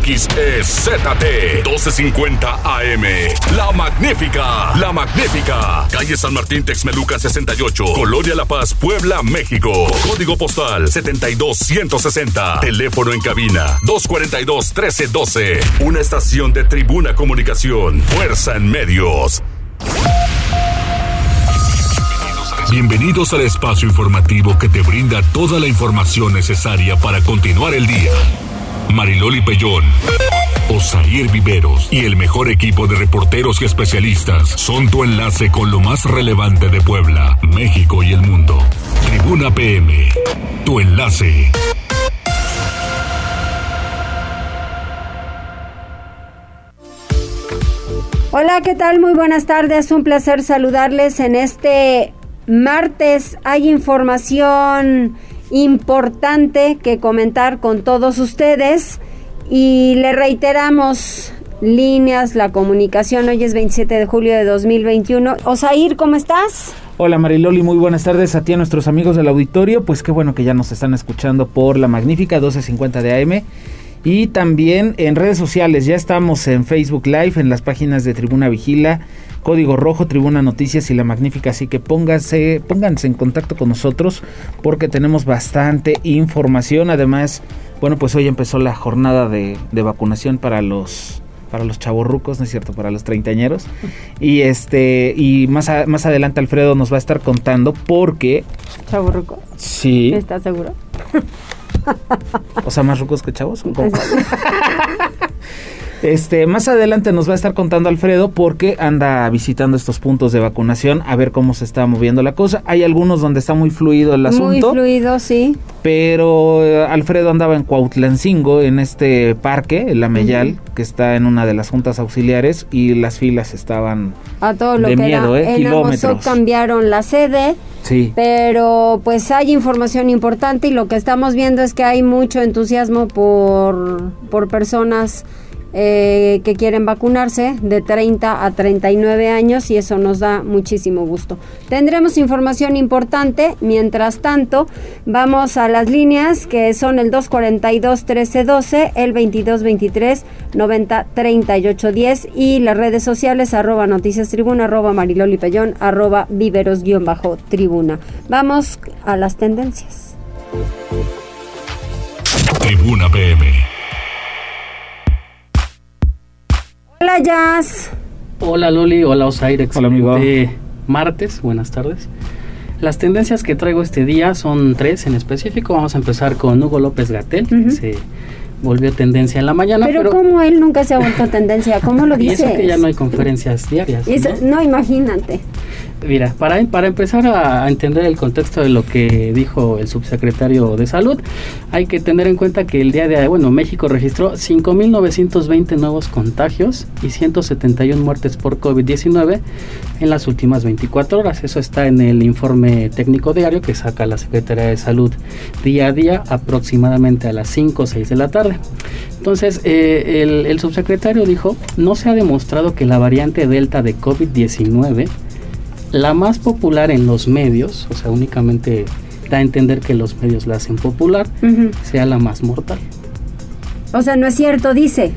XEZT 1250 AM. La Magnífica, La Magnífica. Calle San Martín Texmeluca 68, Colonia La Paz, Puebla, México. Código postal 72160. Teléfono en cabina 242 1312. Una estación de Tribuna Comunicación. Fuerza en medios. Bienvenidos al espacio informativo que te brinda toda la información necesaria para continuar el día. Mariloli Pellón, Osair Viveros y el mejor equipo de reporteros y especialistas son tu enlace con lo más relevante de Puebla, México y el mundo. Tribuna PM, tu enlace. Hola, ¿qué tal? Muy buenas tardes. Un placer saludarles en este martes. Hay información importante que comentar con todos ustedes y le reiteramos líneas, la comunicación. Hoy es 27 de julio de 2021. Osair, ¿cómo estás? Hola Mariloli, muy buenas tardes a ti, a nuestros amigos del auditorio. Pues qué bueno que ya nos están escuchando por la magnífica 1250 de AM. Y también en redes sociales, ya estamos en Facebook Live, en las páginas de Tribuna Vigila, Código Rojo, Tribuna Noticias y La Magnífica, así que pónganse, pónganse en contacto con nosotros porque tenemos bastante información. Además, bueno, pues hoy empezó la jornada de, vacunación para los para los chavorrucos, ¿no es cierto? Para los treintañeros. Y este, y más, más adelante Alfredo nos va a estar contando porque. ¿Chavorruco? Sí. ¿Estás seguro? O sea, más rucos que chavos. Este, más adelante nos va a estar contando Alfredo porque anda visitando estos puntos de vacunación a ver cómo se está moviendo la cosa. Hay algunos donde está muy fluido el asunto. Muy fluido, sí. Pero eh, Alfredo andaba en Cuautlancingo, en este parque, el Ameyal, que está en una de las juntas auxiliares y las filas estaban a todo lo de que miedo, ¿eh? kilómetros. cambiaron la sede. Sí. Pero pues hay información importante y lo que estamos viendo es que hay mucho entusiasmo por, por personas eh, que quieren vacunarse de 30 a 39 años y eso nos da muchísimo gusto. Tendremos información importante. Mientras tanto, vamos a las líneas que son el 242 1312, el 2223 90 38 10 y las redes sociales arroba noticias tribuna, arroba mariloli pellón, arroba viveros guion bajo tribuna. Vamos a las tendencias. Tribuna PM. Hola, Jazz. Hola, Loli. Hola, Osaire. Hola, amigo. martes. Buenas tardes. Las tendencias que traigo este día son tres en específico. Vamos a empezar con Hugo López Gatel, que se volvió tendencia en la mañana. Pero, ¿cómo él nunca se ha vuelto tendencia? ¿Cómo lo dices? Y eso que ya no hay conferencias diarias. ¿no? imagínate. Mira, para, para empezar a, entender el contexto de lo que dijo el subsecretario de Salud, hay que tener en cuenta que el día de hoy, bueno, México registró 5.920 nuevos contagios y 171 muertes por COVID-19 en las últimas 24 horas. Eso está en el informe técnico diario que saca la Secretaría de Salud día a día, aproximadamente a las 5 o 6 de la tarde. Entonces, eh, el, el subsecretario dijo, no se ha demostrado que la variante Delta de COVID-19 la más popular en los medios, o sea, únicamente da a entender que los medios la hacen popular, sea la más mortal. O sea, no es cierto, dice,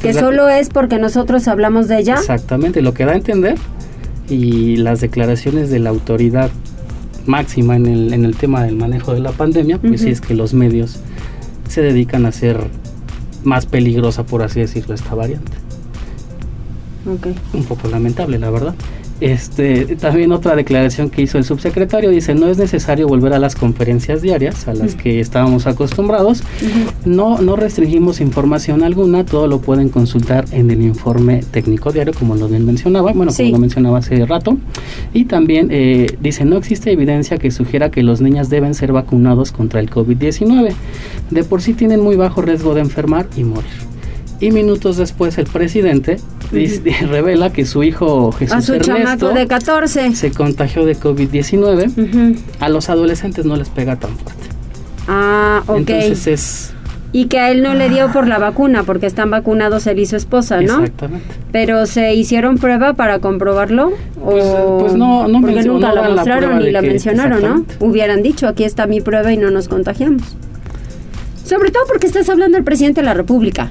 que solo es porque nosotros hablamos de ella. Exactamente, lo que da a entender y las declaraciones de la autoridad máxima en el, en el tema del manejo de la pandemia, pues sí es que los medios se dedican a hacer más peligrosa, por así decirlo, esta variante. Okay. Un poco lamentable, la verdad. Este, también otra declaración que hizo el subsecretario dice no es necesario volver a las conferencias diarias a las que estábamos acostumbrados. No, no restringimos información alguna, todo lo pueden consultar en el informe técnico diario, como lo bien mencionaba, bueno, como lo mencionaba hace rato. Y también eh, dice no existe evidencia que sugiera que los niños deben ser vacunados contra el COVID-19. De por sí tienen muy bajo riesgo de enfermar y morir. Y minutos después el presidente revela que su hijo Jesús a su Ernesto de 14 se contagió de COVID-19. A los adolescentes no les pega tan fuerte. Ah, ok. Entonces es... Y que a él no le dio por la vacuna, porque están vacunados él y su esposa, ¿no? Exactamente. Pero ¿se hicieron prueba para comprobarlo? Pues, o... pues no, no Porque nunca la mostraron ni la mencionaron, ¿no? Hubieran dicho, aquí está mi prueba y no nos contagiamos. Sobre todo porque estás hablando del presidente de la República.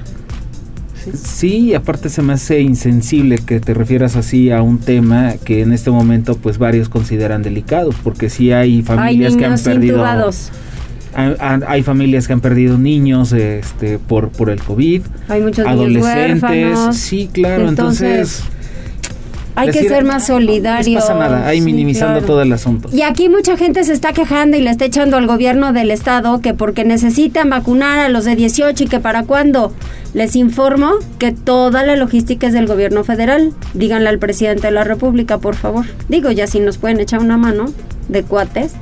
Sí. Sí, aparte se me hace insensible que te refieras así a un tema que en este momento pues varios consideran delicados, porque sí hay familias hay que han perdido intubados. hay, familias que han perdido niños este por por el COVID, Hay muchos adolescentes, sí, claro, entonces, hay que ser más solidarios. No pasa nada, ahí Sí, minimizando claro. todo el asunto. Y aquí mucha gente se está quejando y le está echando al gobierno del estado que porque necesitan vacunar a los de 18 y que para cuándo. Les informo que toda la logística es del gobierno federal. Díganle al presidente de la República, por favor. Digo, ya si nos pueden echar una mano de cuates,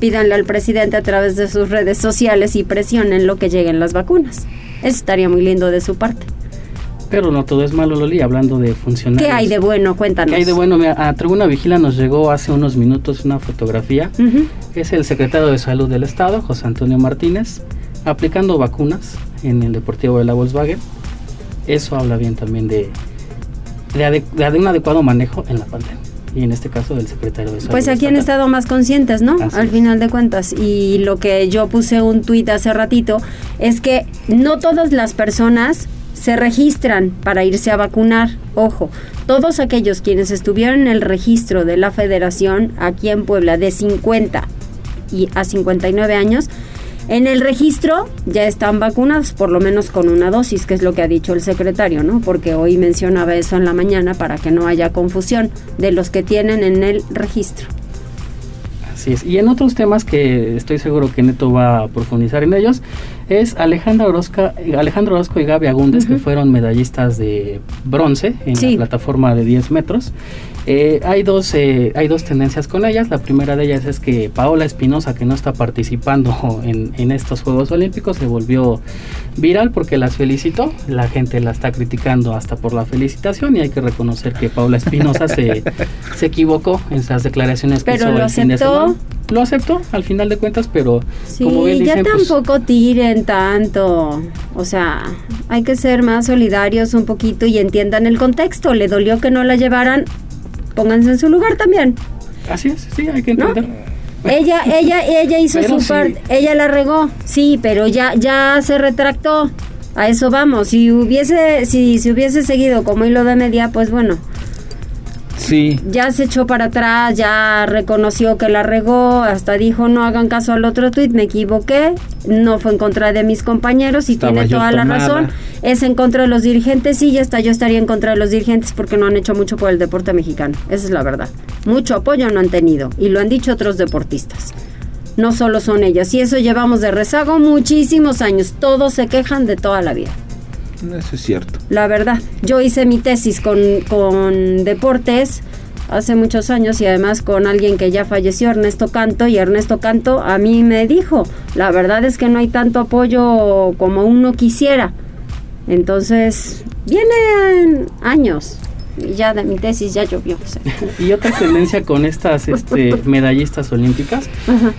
pídanle al presidente a través de sus redes sociales y presionen lo que lleguen las vacunas. Eso estaría muy lindo de su parte. Pero no todo es malo, Loli, hablando de funcionarios. ¿Qué hay de bueno? Cuéntanos. ¿Qué hay de bueno? Mira, a Tribuna Vigila nos llegó hace unos minutos una fotografía. Es el secretario de Salud del Estado, José Antonio Martínez, aplicando vacunas en el Deportivo de la Volkswagen. Eso habla bien también de, de, ade- de un adecuado manejo en la pandemia. Y en este caso del secretario de Salud. Pues aquí han estado más conscientes, ¿no? Así Al final de cuentas. Y lo que yo puse un tuit hace ratito es que no todas las personas se registran para irse a vacunar. Ojo, todos aquellos quienes estuvieron en el registro de la federación aquí en Puebla de 50 y a 59 años, en el registro ya están vacunados, por lo menos con una dosis, que es lo que ha dicho el secretario, ¿no? Porque hoy mencionaba eso en la mañana para que no haya confusión de los que tienen en el registro. Así es. Y en otros temas que estoy seguro que Neto va a profundizar en ellos, es Alejandra Orozca, Alejandro Orozco y Gaby Agúndez, que Ujú. fueron medallistas de bronce en Sí. la plataforma de 10 metros. Eh, hay, dos, eh, hay dos tendencias con ellas. La primera de ellas es que Paola Espinosa, que no está participando en, en estos Juegos Olímpicos, se volvió viral porque las felicitó. La gente la está criticando hasta por la felicitación y hay que reconocer que Paola Espinosa se, se equivocó en esas declaraciones que Pero hizo lo el fin de semana. Lo aceptó al final de cuentas, pero Sí, como bien ya pues, tampoco tiren tanto. O sea, hay que ser más solidarios un poquito y entiendan el contexto. Le dolió que no la llevaran. Pónganse en su lugar también. así es, sí, hay que ¿No? entender. Ella, ella, ella hizo Pero su sí. parte, ella la regó, sí, pero ya, ya se retractó. A eso vamos. Si hubiese, si se hubiese seguido como hilo de media, pues bueno, Sí, ya se echó para atrás, ya reconoció que la regó, hasta dijo no hagan caso al otro tuit, me equivoqué, no fue en contra de mis compañeros y Estaba tiene toda la tomada. razón, es en contra de los dirigentes, sí, ya está, yo estaría en contra de los dirigentes porque no han hecho mucho por el deporte mexicano, esa es la verdad, mucho apoyo no han tenido y lo han dicho otros deportistas. No solo son ellos, y eso llevamos de rezago muchísimos años, todos se quejan de toda la vida. Eso es cierto. La verdad, yo hice mi tesis con, con deportes hace muchos años y además con alguien que ya falleció, Ernesto Canto, y Ernesto Canto a mí me dijo, la verdad es que no hay tanto apoyo como uno quisiera. Entonces, vienen años. Y ya de mi tesis ya llovió. o sea. Y otra tendencia con estas este, medallistas olímpicas, Ajá.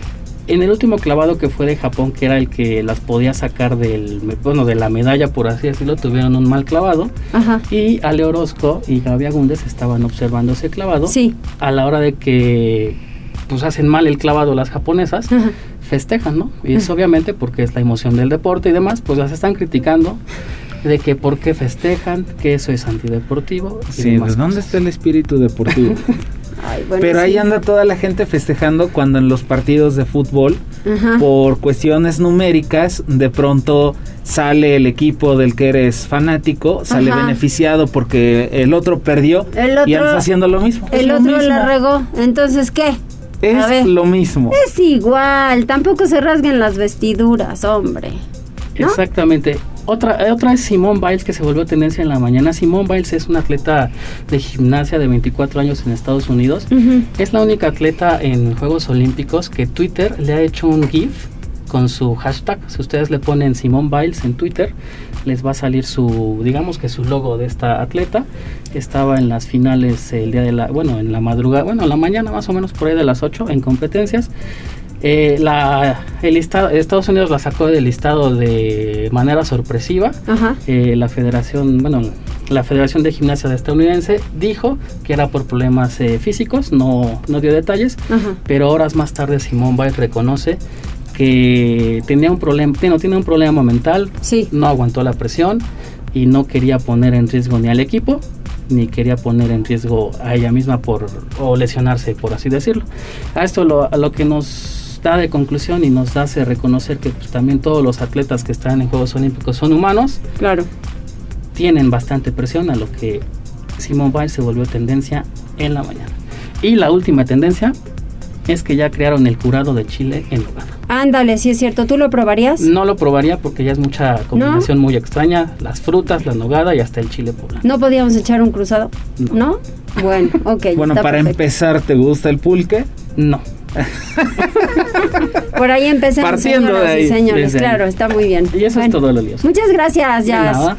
En el último clavado que fue de Japón, que era el que las podía sacar del, bueno, de la medalla, por así decirlo, tuvieron un mal clavado. Ajá. Y Ale Orozco y Gaby Agúndez estaban observando ese clavado. Sí. A la hora de que pues hacen mal el clavado las japonesas, Ajá. festejan, ¿no? Y es obviamente porque es la emoción del deporte y demás, pues las están criticando de que por qué festejan, que eso es antideportivo. y Sí, demás ¿de dónde cosas. está el espíritu deportivo? Ay, bueno, Pero ahí anda toda la gente festejando cuando en los partidos de fútbol, Ajá. por cuestiones numéricas, de pronto sale el equipo del que eres fanático, sale Ajá. beneficiado porque el otro perdió El otro- y andas haciendo lo mismo. El lo otro la mismo. regó. Entonces, ¿qué? Es ver. lo mismo. Es igual, tampoco se rasguen las vestiduras, hombre. ¿no? Exactamente. Otra, eh, otra es Simone Biles que se volvió tendencia en la mañana. Simone Biles es una atleta de gimnasia de 24 años en Estados Unidos. Ujú. Es la única atleta en Juegos Olímpicos que Twitter le ha hecho un GIF con su hashtag. Si ustedes le ponen Simone Biles en Twitter, les va a salir su, digamos que su logo de esta atleta. Estaba en las finales el día de la, bueno, en la madrugada, bueno, en la mañana más o menos por ahí de las 8 en competencias. Eh, la, el listado, Estados Unidos la sacó del listado de manera sorpresiva. Ajá. Eh, la Federación, bueno, la Federación de Gimnasia estadounidense dijo que era por problemas eh, físicos, no, no dio detalles, Ajá. pero horas más tarde Simone Biles reconoce que tenía un problema, no tiene un problema mental, Sí. no aguantó la presión, y no quería poner en riesgo ni al equipo ni quería poner en riesgo a ella misma por o lesionarse por así decirlo a esto lo, a lo que nos da de conclusión y nos hace reconocer que pues, también todos los atletas que están en Juegos Olímpicos son humanos claro tienen bastante presión a lo que Simone Biles se volvió tendencia en la mañana y la última tendencia es que ya crearon el curado de chile en lugar. Ándale, sí es cierto. ¿Tú lo probarías? No lo probaría porque ya es mucha combinación muy extraña. Las frutas, la nogada y hasta el chile poblano. ¿No podíamos echar un cruzado? ¿No? Bueno, ok. bueno, para empezar, ¿te gusta el pulque? No. Por ahí empezamos, Partiendo de ahí, señores. Claro, está muy bien. Y eso es todo lo líos. Muchas gracias, Jazz.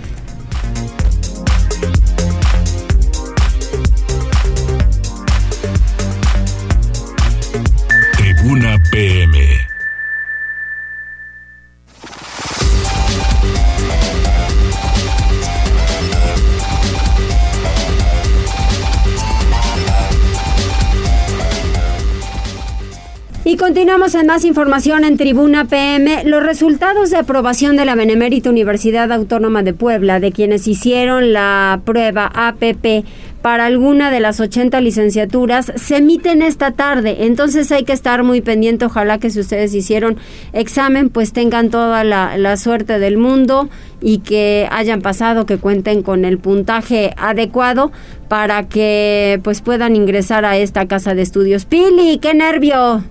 Continuamos en más información en Tribuna PM. Los resultados de aprobación de la Benemérita Universidad Autónoma de Puebla, de quienes hicieron la prueba APP para alguna de las 80 licenciaturas se emiten esta tarde. Entonces hay que estar muy pendiente. Ojalá que si ustedes hicieron examen, pues tengan toda la, la suerte del mundo y que hayan pasado, que cuenten con el puntaje adecuado para que pues puedan ingresar a esta casa de estudios. Pili, qué nervio.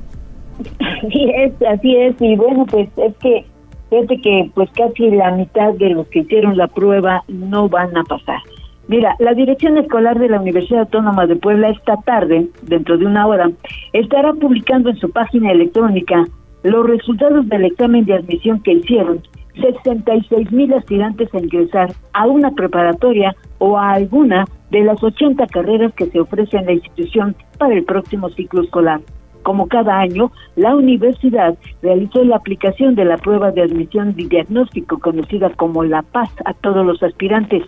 Así es, así es. Y bueno, pues es que fíjate que pues casi la mitad de los que hicieron la prueba no van a pasar. Mira, la Dirección Escolar de la Universidad Autónoma de Puebla esta tarde, dentro de una hora, estará publicando en su página electrónica los resultados del examen de admisión que hicieron 66 mil aspirantes a ingresar a una preparatoria o a alguna de las 80 carreras que se ofrecen en la institución para el próximo ciclo escolar. Como cada año, la universidad realizó la aplicación de la prueba de admisión de diagnóstico conocida como la PAS a todos los aspirantes.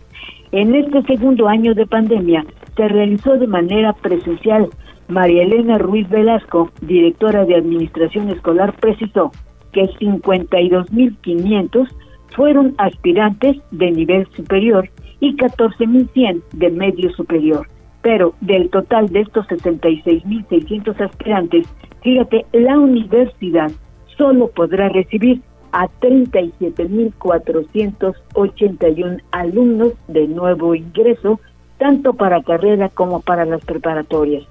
En este segundo año de pandemia se realizó de manera presencial. María Elena Ruiz Velasco, directora de Administración Escolar, precisó que 52.500 fueron aspirantes de nivel superior y 14.100 de medio superior. Pero del total de estos 66.600 aspirantes, fíjate, la universidad solo podrá recibir a 37.481 alumnos de nuevo ingreso, tanto para carrera como para las preparatorias.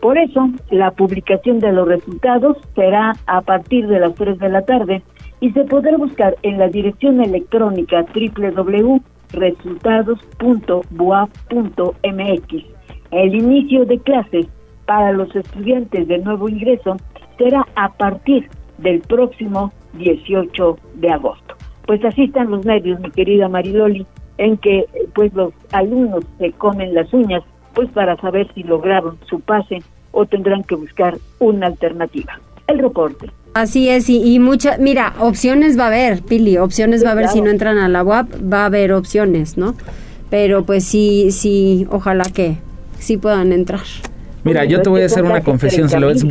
Por eso, la publicación de los resultados será a partir de las 3 de la tarde y se podrá buscar en la dirección electrónica www.resultados.boa.mx. El inicio de clases para los estudiantes de nuevo ingreso será a partir del próximo 18 de agosto. Pues así están los medios, mi querida Mariloli, en que pues los alumnos se comen las uñas pues para saber si lograron su pase o tendrán que buscar una alternativa. El reporte. Así es, y, y muchas, mira, opciones va a haber, Pili, opciones va a haber si no entran a la UAP, va a haber opciones, ¿no? Pero pues sí, sí, ojalá que sí puedan entrar. Mira, yo te voy a hacer una confesión,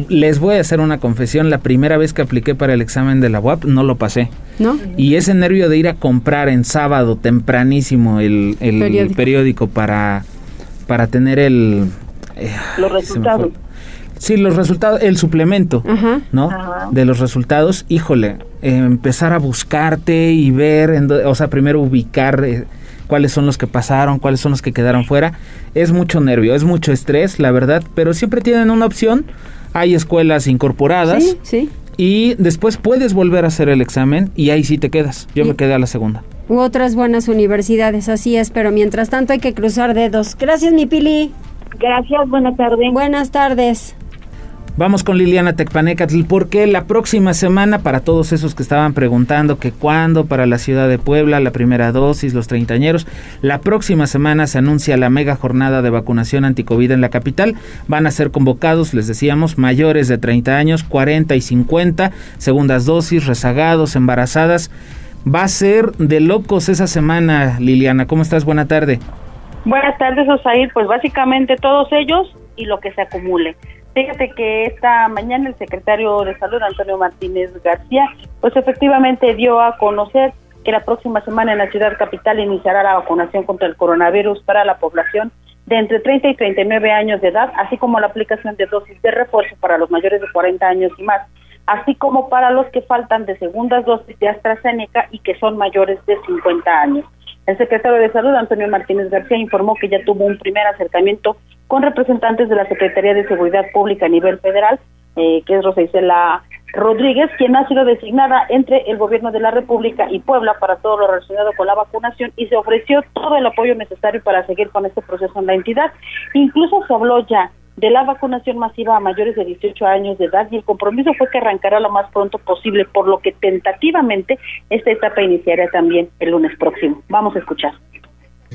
les voy a hacer una confesión. La primera vez que apliqué para el examen de la UAP no lo pasé. ¿No? Y ese nervio de ir a comprar en sábado tempranísimo el, periódico. para, para tener el... Eh, los resultados. Sí, los resultados, el suplemento, ¿no? De los resultados, híjole, eh, empezar a buscarte y ver, o sea, primero ubicar... Eh, cuáles son los que pasaron, cuáles son los que quedaron fuera. Es mucho nervio, es mucho estrés, la verdad, pero siempre tienen una opción. Hay escuelas incorporadas. Sí, sí. Y después puedes volver a hacer el examen y ahí sí te quedas. Yo me quedé a la segunda. U otras buenas universidades, así es, pero mientras tanto hay que cruzar dedos. Gracias, mi Pili. Gracias, buenas tardes. Buenas tardes. Vamos con Liliana Tecpanecatl porque la próxima semana, para todos esos que estaban preguntando que cuándo para la ciudad de Puebla, la primera dosis, los treintañeros, la próxima semana se anuncia la mega jornada de vacunación anticovid en la capital. Van a ser convocados, les decíamos, mayores de 30 años, 40 y 50, segundas dosis, rezagados, embarazadas. Va a ser de locos esa semana, Liliana. ¿Cómo estás? Buena tarde. Buenas tardes, Osair. Pues básicamente todos ellos y lo que se acumule. Fíjate que esta mañana el secretario de Salud, Antonio Martínez García, pues efectivamente dio a conocer que la próxima semana en la ciudad capital iniciará la vacunación contra el coronavirus para la población de entre 30 y 39 años de edad, así como la aplicación de dosis de refuerzo para los mayores de 40 años y más, así como para los que faltan de segundas dosis de AstraZeneca y que son mayores de 50 años. El secretario de Salud, Antonio Martínez García, informó que ya tuvo un primer acercamiento con representantes de la Secretaría de Seguridad Pública a nivel federal, eh, que es Rosa Isela Rodríguez, quien ha sido designada entre el gobierno de la República y Puebla para todo lo relacionado con la vacunación y se ofreció todo el apoyo necesario para seguir con este proceso en la entidad. Incluso se habló ya de la vacunación masiva a mayores de 18 años de edad y el compromiso fue que arrancará lo más pronto posible, por lo que tentativamente esta etapa iniciará también el lunes próximo. Vamos a escuchar.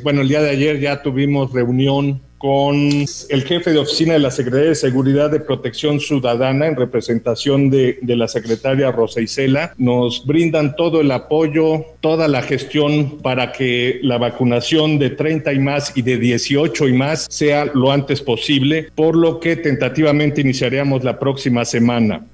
Bueno, el día de ayer ya tuvimos reunión con el jefe de oficina de la Secretaría de Seguridad de Protección Ciudadana en representación de, la secretaria Rosa Isela. Nos brindan todo el apoyo, toda la gestión para que la vacunación de 30 y más y de 18 y más sea lo antes posible, por lo que tentativamente iniciaríamos la próxima semana.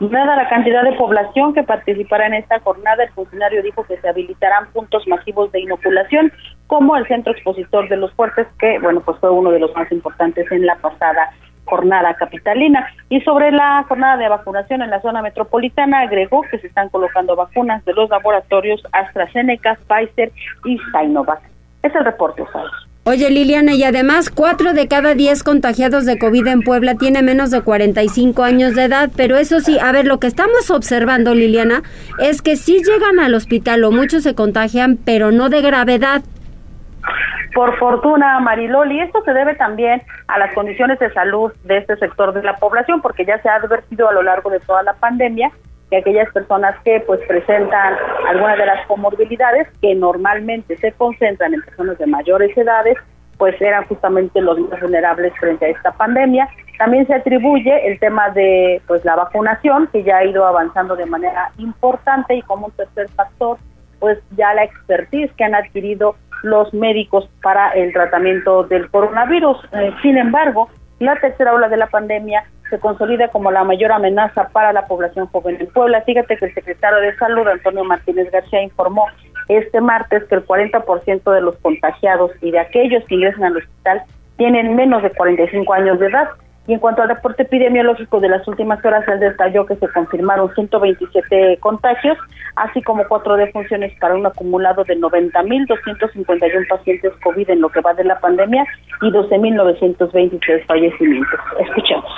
Dada la cantidad de población que participará en esta jornada, el funcionario dijo que se habilitarán puntos masivos de inoculación, como el Centro Expositor de los Fuertes, que, bueno, pues fue uno de los más importantes en la pasada jornada capitalina. Y sobre la jornada de vacunación en la zona metropolitana, agregó que se están colocando vacunas de los laboratorios AstraZeneca, Pfizer y Sinovac. Es el reporte, Osados. Oye Liliana, y además 4 de cada 10 contagiados de COVID en Puebla tiene menos de 45 años de edad, pero eso sí, a ver, lo que estamos observando Liliana es que sí llegan al hospital o muchos se contagian, pero no de gravedad. Por fortuna, Mariloli, esto se debe también a las condiciones de salud de este sector de la población, porque ya se ha advertido a lo largo de toda la pandemia que aquellas personas que pues presentan algunas de las comorbilidades que normalmente se concentran en personas de mayores edades, pues eran justamente los más vulnerables frente a esta pandemia. También se atribuye el tema de pues la vacunación, que ya ha ido avanzando de manera importante y como un tercer factor, pues ya la expertise que han adquirido los médicos para el tratamiento del coronavirus. Eh, sin embargo, la tercera ola de la pandemia se consolida como la mayor amenaza para la población joven en Puebla. Fíjate que el secretario de Salud, Antonio Martínez García, informó este martes que el 40% de los contagiados y de aquellos que ingresan al hospital tienen menos de 45 años de edad. Y en cuanto al reporte epidemiológico de las últimas horas, él detalló que se confirmaron 127 contagios, así como cuatro defunciones para un acumulado de 90.251 pacientes COVID en lo que va de la pandemia y 12.923 fallecimientos. Escuchemos.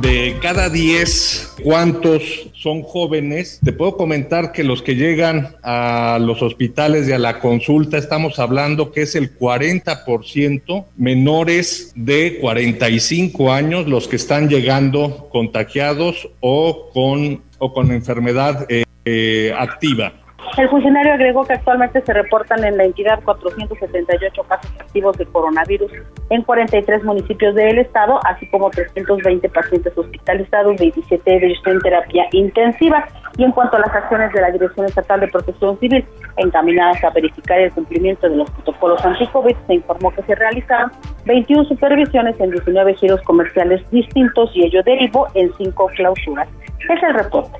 De cada 10, ¿cuántos son jóvenes? Te puedo comentar que los que llegan a los hospitales y a la consulta, estamos hablando que es el 40% menores de 45 años los que están llegando contagiados o con, o con enfermedad eh, eh, activa. El funcionario agregó que actualmente se reportan en la entidad 478 casos activos de coronavirus en 43 municipios del estado, así como 320 pacientes hospitalizados, 27 de ellos en terapia intensiva. Y en cuanto a las acciones de la Dirección Estatal de Protección Civil encaminadas a verificar el cumplimiento de los protocolos anti-COVID, se informó que se realizaron 21 supervisiones en 19 giros comerciales distintos y ello derivó en 5 clausuras. Es el reporte.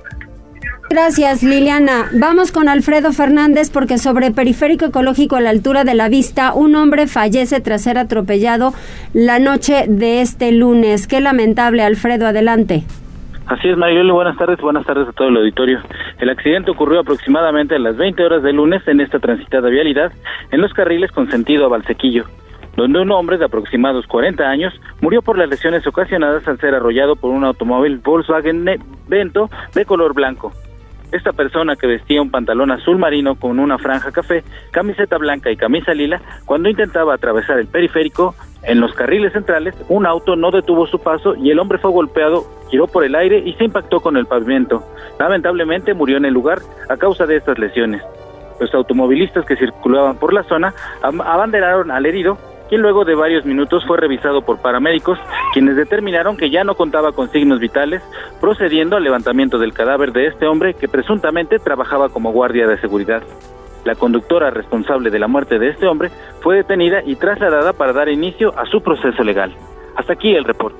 Gracias, Liliana. Vamos con Alfredo Fernández porque sobre periférico ecológico a la altura de la vista, un hombre fallece tras ser atropellado la noche de este lunes. Qué lamentable, Alfredo, adelante. Así es, Marioli, buenas tardes, buenas tardes a todo el auditorio. El accidente ocurrió aproximadamente a las 20 horas del lunes en esta transitada vialidad, en los carriles con sentido a Valsequillo, donde un hombre de aproximados 40 años murió por las lesiones ocasionadas al ser arrollado por un automóvil Volkswagen Vento de color blanco. Esta persona que vestía un pantalón azul marino con una franja café, camiseta blanca y camisa lila, cuando intentaba atravesar el periférico, en los carriles centrales, un auto no detuvo su paso y el hombre fue golpeado, giró por el aire y se impactó con el pavimento. Lamentablemente murió en el lugar a causa de estas lesiones. Los automovilistas que circulaban por la zona abanderaron al herido quien luego de varios minutos fue revisado por paramédicos, quienes determinaron que ya no contaba con signos vitales, procediendo al levantamiento del cadáver de este hombre que presuntamente trabajaba como guardia de seguridad. La conductora responsable de la muerte de este hombre fue detenida y trasladada para dar inicio a su proceso legal. Hasta aquí el reporte.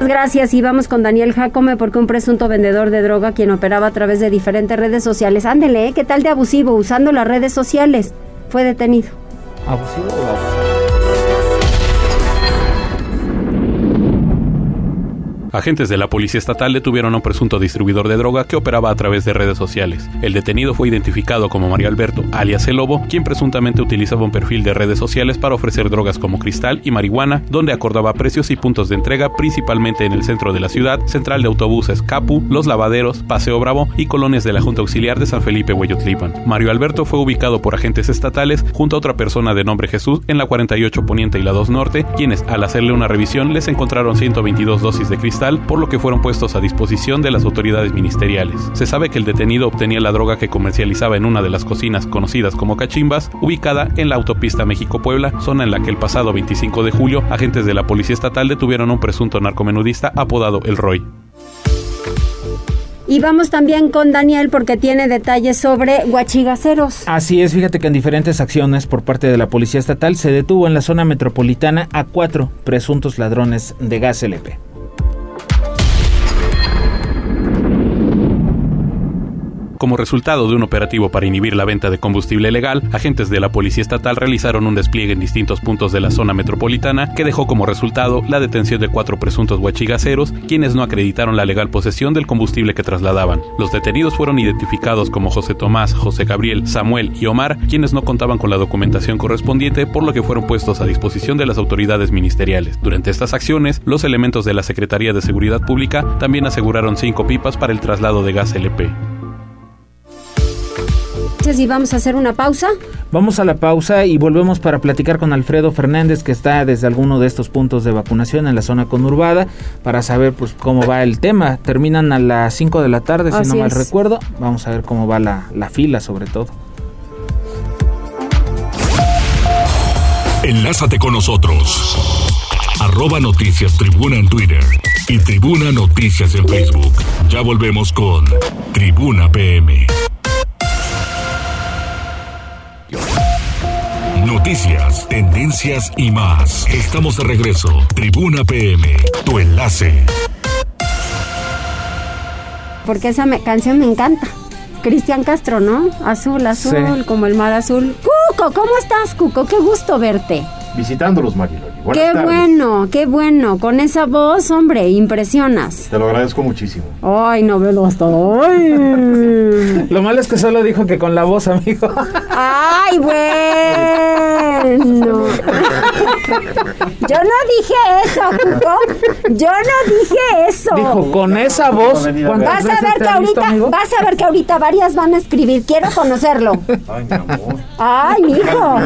Gracias y vamos con Daniel Jacome porque un presunto vendedor de droga quien operaba a través de diferentes redes sociales. Ándele, ¿eh? ¿qué tal de abusivo usando las redes sociales? Fue detenido. ¿Abusivo o abusivo? Agentes de la Policía Estatal detuvieron a un presunto distribuidor de droga que operaba a través de redes sociales. El detenido fue identificado como Mario Alberto, alias El Lobo, quien presuntamente utilizaba un perfil de redes sociales para ofrecer drogas como cristal y marihuana, donde acordaba precios y puntos de entrega principalmente en el centro de la ciudad, central de autobuses Capu, Los Lavaderos, Paseo Bravo y colonias de la Junta Auxiliar de San Felipe Hueyotlipan. Mario Alberto fue ubicado por agentes estatales junto a otra persona de nombre Jesús en la 48 Poniente y la 2 Norte, quienes al hacerle una revisión les encontraron 122 dosis de cristal por lo que fueron puestos a disposición de las autoridades ministeriales. Se sabe que el detenido obtenía la droga que comercializaba en una de las cocinas conocidas como Cachimbas, ubicada en la autopista México-Puebla, zona en la que el pasado 25 de julio agentes de la Policía Estatal detuvieron a un presunto narcomenudista apodado El Roy. Y vamos también con Daniel porque tiene detalles sobre guachigaceros. Así es, fíjate que en diferentes acciones por parte de la Policía Estatal se detuvo en la zona metropolitana a cuatro presuntos ladrones de gas LP. Como resultado de un operativo para inhibir la venta de combustible legal, agentes de la Policía Estatal realizaron un despliegue en distintos puntos de la zona metropolitana que dejó como resultado la detención de cuatro presuntos huachigaceros, quienes no acreditaron la legal posesión del combustible que trasladaban. Los detenidos fueron identificados como José Tomás, José Gabriel, Samuel y Omar, quienes no contaban con la documentación correspondiente, por lo que fueron puestos a disposición de las autoridades ministeriales. Durante estas acciones, los elementos de la Secretaría de Seguridad Pública también aseguraron cinco pipas para el traslado de gas LP y vamos a hacer una pausa. Vamos a la pausa y volvemos para platicar con Alfredo Fernández que está desde alguno de estos puntos de vacunación en la zona conurbada para saber pues cómo va el tema. Terminan a las 5 de la tarde si no mal recuerdo. Vamos a ver cómo va la, la fila sobre todo. Enlázate con nosotros. Arroba Noticias Tribuna en Twitter y Tribuna Noticias en Facebook. Ya volvemos con Tribuna PM. Noticias, tendencias y más. Estamos de regreso. Tribuna PM, tu enlace. Porque esa canción me encanta. Cristian Castro, ¿no? Azul, azul, como el mar azul. Cuco, ¿cómo estás, Cuco? Qué gusto verte. Visitándolos, Marilo. qué bueno, qué bueno. Con esa voz, hombre, impresionas. Te lo agradezco muchísimo. Ay, no veo hasta hoy. lo malo es que solo dijo que con la voz, amigo. Ay, bueno. Yo no dije eso, Yo no dije eso. Dijo, con esa voz. Vas a ver que ahorita, vas a ver que ahorita varias van a escribir. Quiero conocerlo. Ay, mi amor. Ay, mi hijo.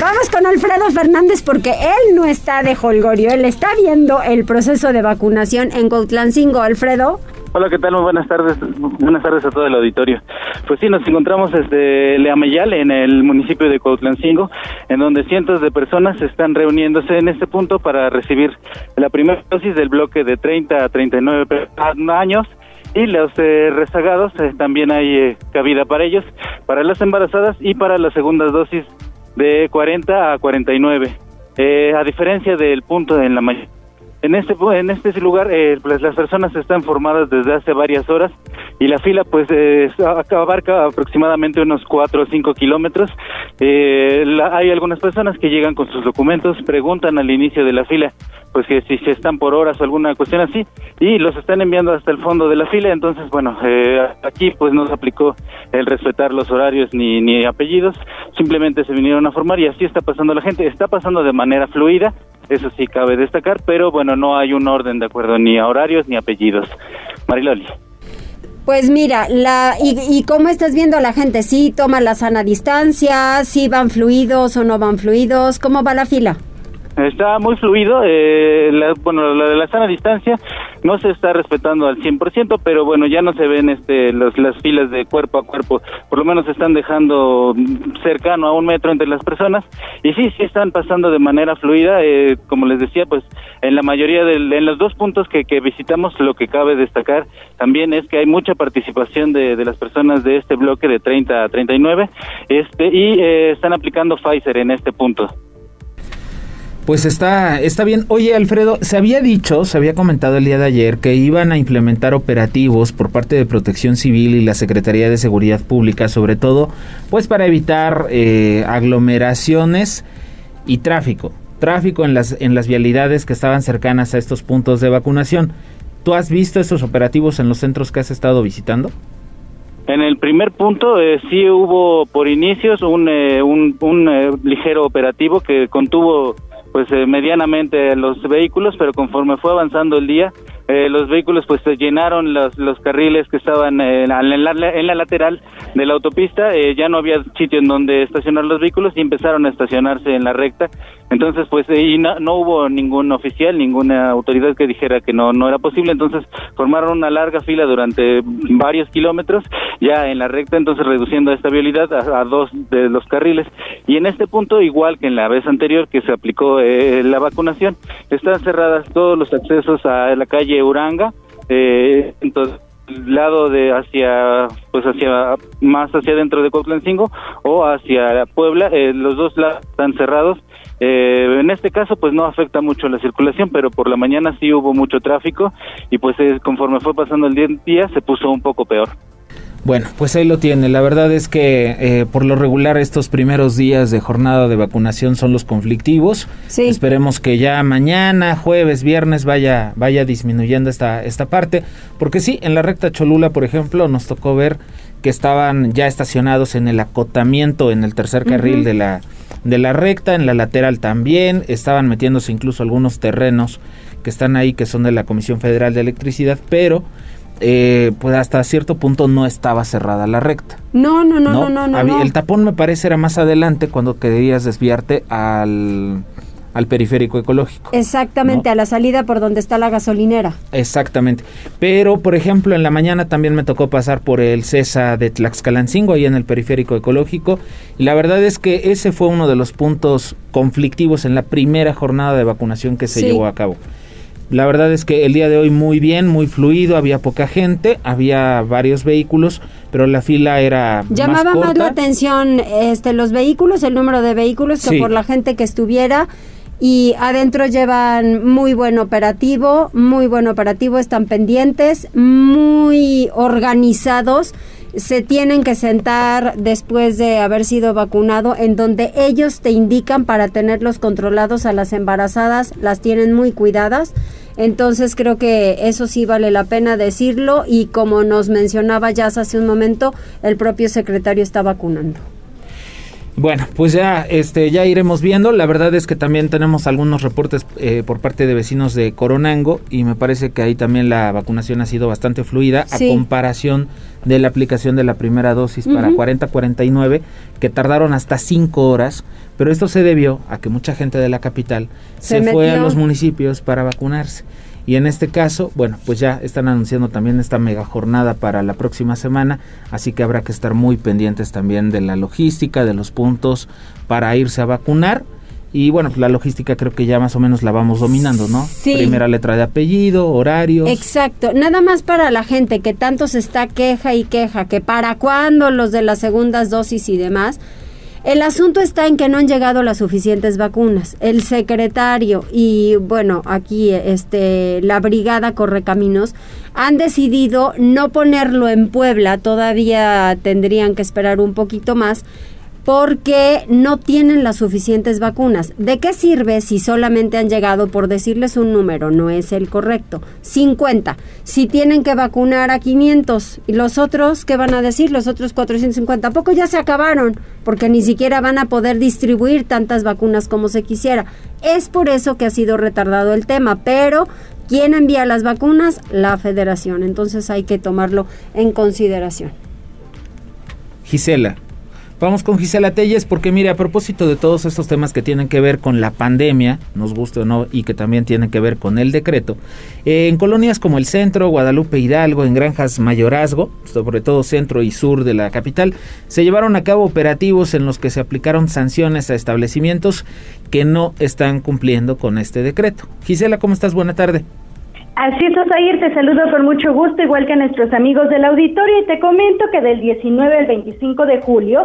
Vamos con Alfredo Fernández porque él no está de holgorio, él está viendo el proceso de vacunación en Cuautlancingo. Alfredo. Hola, ¿qué tal? Muy buenas tardes. Buenas tardes a todo el auditorio. Pues sí, nos encontramos desde Leameyal, en el municipio de Cuautlancingo, en donde cientos de personas están reuniéndose en este punto para recibir la primera dosis del bloque de 30 a 39 años y los eh, rezagados eh, también hay eh, cabida para ellos, para las embarazadas y para las segundas dosis de 40 a 49. Eh, a diferencia del punto en la mañana en este en este lugar eh, pues las personas están formadas desde hace varias horas y la fila pues eh, abarca aproximadamente unos 4 o 5 kilómetros. Eh, hay algunas personas que llegan con sus documentos preguntan al inicio de la fila pues que si se están por horas o alguna cuestión así y los están enviando hasta el fondo de la fila. Entonces bueno eh, aquí pues no se aplicó el respetar los horarios ni ni apellidos simplemente se vinieron a formar y así está pasando la gente. Está pasando de manera fluida eso sí cabe destacar, pero bueno, no hay un orden de acuerdo ni a horarios ni apellidos. Mariloli. Pues mira, la, y, ¿y cómo estás viendo a la gente? ¿Sí toma la sana distancia? ¿Sí van fluidos o no van fluidos? ¿Cómo va la fila? Está muy fluido, eh, bueno, la de la sana distancia no se está respetando al 100%, pero bueno, ya no se ven este las filas de cuerpo a cuerpo, por lo menos están dejando cercano a un metro entre las personas. Y sí, sí están pasando de manera fluida, eh, como les decía, pues en la mayoría de en los dos puntos que, que visitamos lo que cabe destacar también es que hay mucha participación de, de las personas de este bloque de 30 a 39 este y eh, están aplicando Pfizer en este punto. Pues está, está bien. Oye, Alfredo, se había dicho, se había comentado el día de ayer que iban a implementar operativos por parte de Protección Civil y la Secretaría de Seguridad Pública, sobre todo, pues para evitar eh, aglomeraciones y tráfico. Tráfico en las, en las vialidades que estaban cercanas a estos puntos de vacunación. ¿Tú has visto estos operativos en los centros que has estado visitando? En el primer punto eh, sí hubo por inicios un, eh, un, un ligero operativo que contuvo pues eh, medianamente los vehículos, pero conforme fue avanzando el día, eh, los vehículos pues se llenaron los, los carriles que estaban eh, en, la, en, la, lateral de la autopista, eh, ya no había sitio en donde estacionar los vehículos y empezaron a estacionarse en la recta. Entonces pues y no, no, hubo ningún oficial, ninguna autoridad que dijera que no, no era posible, entonces formaron una larga fila durante varios kilómetros ya en la recta, entonces reduciendo esta vialidad a, a dos de los carriles. Y en este punto, igual que en la vez anterior que se aplicó la vacunación, están cerradas todos los accesos a la calle Uranga, eh, entonces lado de hacia pues hacia más hacia dentro de Cuautlancingo o hacia Puebla eh, los dos lados están cerrados. Eh, en este caso pues no afecta mucho la circulación pero por la mañana sí hubo mucho tráfico y pues conforme fue pasando el día se puso un poco peor bueno, pues ahí lo tiene. La verdad es que eh, por lo regular estos primeros días de jornada de vacunación son los conflictivos. Esperemos que ya mañana, jueves, viernes vaya vaya disminuyendo esta esta parte, porque sí, en la recta Cholula, por ejemplo, nos tocó ver que estaban ya estacionados en el acotamiento en el tercer carril de la de la recta, en la lateral también, estaban metiéndose incluso algunos terrenos que están ahí que son de la Comisión Federal de Electricidad, pero eh, pues hasta cierto punto no estaba cerrada la recta. No, no, no, no, no, El tapón me parece era más adelante cuando querías desviarte al, al periférico ecológico. Exactamente, a la salida por donde está la gasolinera. Exactamente. Pero, por ejemplo, en la mañana también me tocó pasar por el CESA de Tlaxcalancingo, ahí en el periférico ecológico. Y la verdad es que ese fue uno de los puntos conflictivos en la primera jornada de vacunación que se llevó a cabo. La verdad es que el día de hoy muy bien, muy fluido, había poca gente, había varios vehículos, pero la fila era Llamaba más, la atención este los vehículos, el número de vehículos que por la gente que estuviera y adentro llevan muy buen operativo, muy buen operativo, están pendientes, muy organizados se tienen que sentar después de haber sido vacunado en donde ellos te indican para tenerlos controlados a las embarazadas, las tienen muy cuidadas. Entonces creo que eso sí vale la pena decirlo y como nos mencionaba ya hace un momento, el propio secretario está vacunando. Bueno, pues ya, este, ya iremos viendo. La verdad es que también tenemos algunos reportes eh, por parte de vecinos de Coronango y me parece que ahí también la vacunación ha sido bastante fluida a comparación de la aplicación de la primera dosis para 40-49 que tardaron hasta 5 horas, pero esto se debió a que mucha gente de la capital se, se fue a los municipios para vacunarse. Y en este caso, bueno, pues ya están anunciando también esta mega jornada para la próxima semana, así que habrá que estar muy pendientes también de la logística, de los puntos para irse a vacunar. Y bueno, pues la logística creo que ya más o menos la vamos dominando, ¿no? Sí. Primera letra de apellido, horarios. Exacto. Nada más para la gente que tanto se está queja y queja, que para cuándo los de las segundas dosis y demás. El asunto está en que no han llegado las suficientes vacunas. El secretario y bueno, aquí este la brigada Correcaminos han decidido no ponerlo en Puebla, todavía tendrían que esperar un poquito más porque no tienen las suficientes vacunas. ¿De qué sirve si solamente han llegado, por decirles un número, no es el correcto, 50? Si tienen que vacunar a 500 y los otros, ¿qué van a decir? Los otros 450, ¿a poco ya se acabaron? Porque ni siquiera van a poder distribuir tantas vacunas como se quisiera. Es por eso que ha sido retardado el tema, pero ¿quién envía las vacunas? La federación. Entonces hay que tomarlo en consideración. Gisela, Vamos con Gisela Telles porque mire, a propósito de todos estos temas que tienen que ver con la pandemia, nos guste o no, y que también tienen que ver con el decreto, eh, en colonias como el centro, Guadalupe Hidalgo, en granjas Mayorazgo, sobre todo centro y sur de la capital, se llevaron a cabo operativos en los que se aplicaron sanciones a establecimientos que no están cumpliendo con este decreto. Gisela, ¿cómo estás? Buena tarde. Así es, Osair, te saludo con mucho gusto, igual que a nuestros amigos del auditorio, y te comento que del 19 al 25 de julio,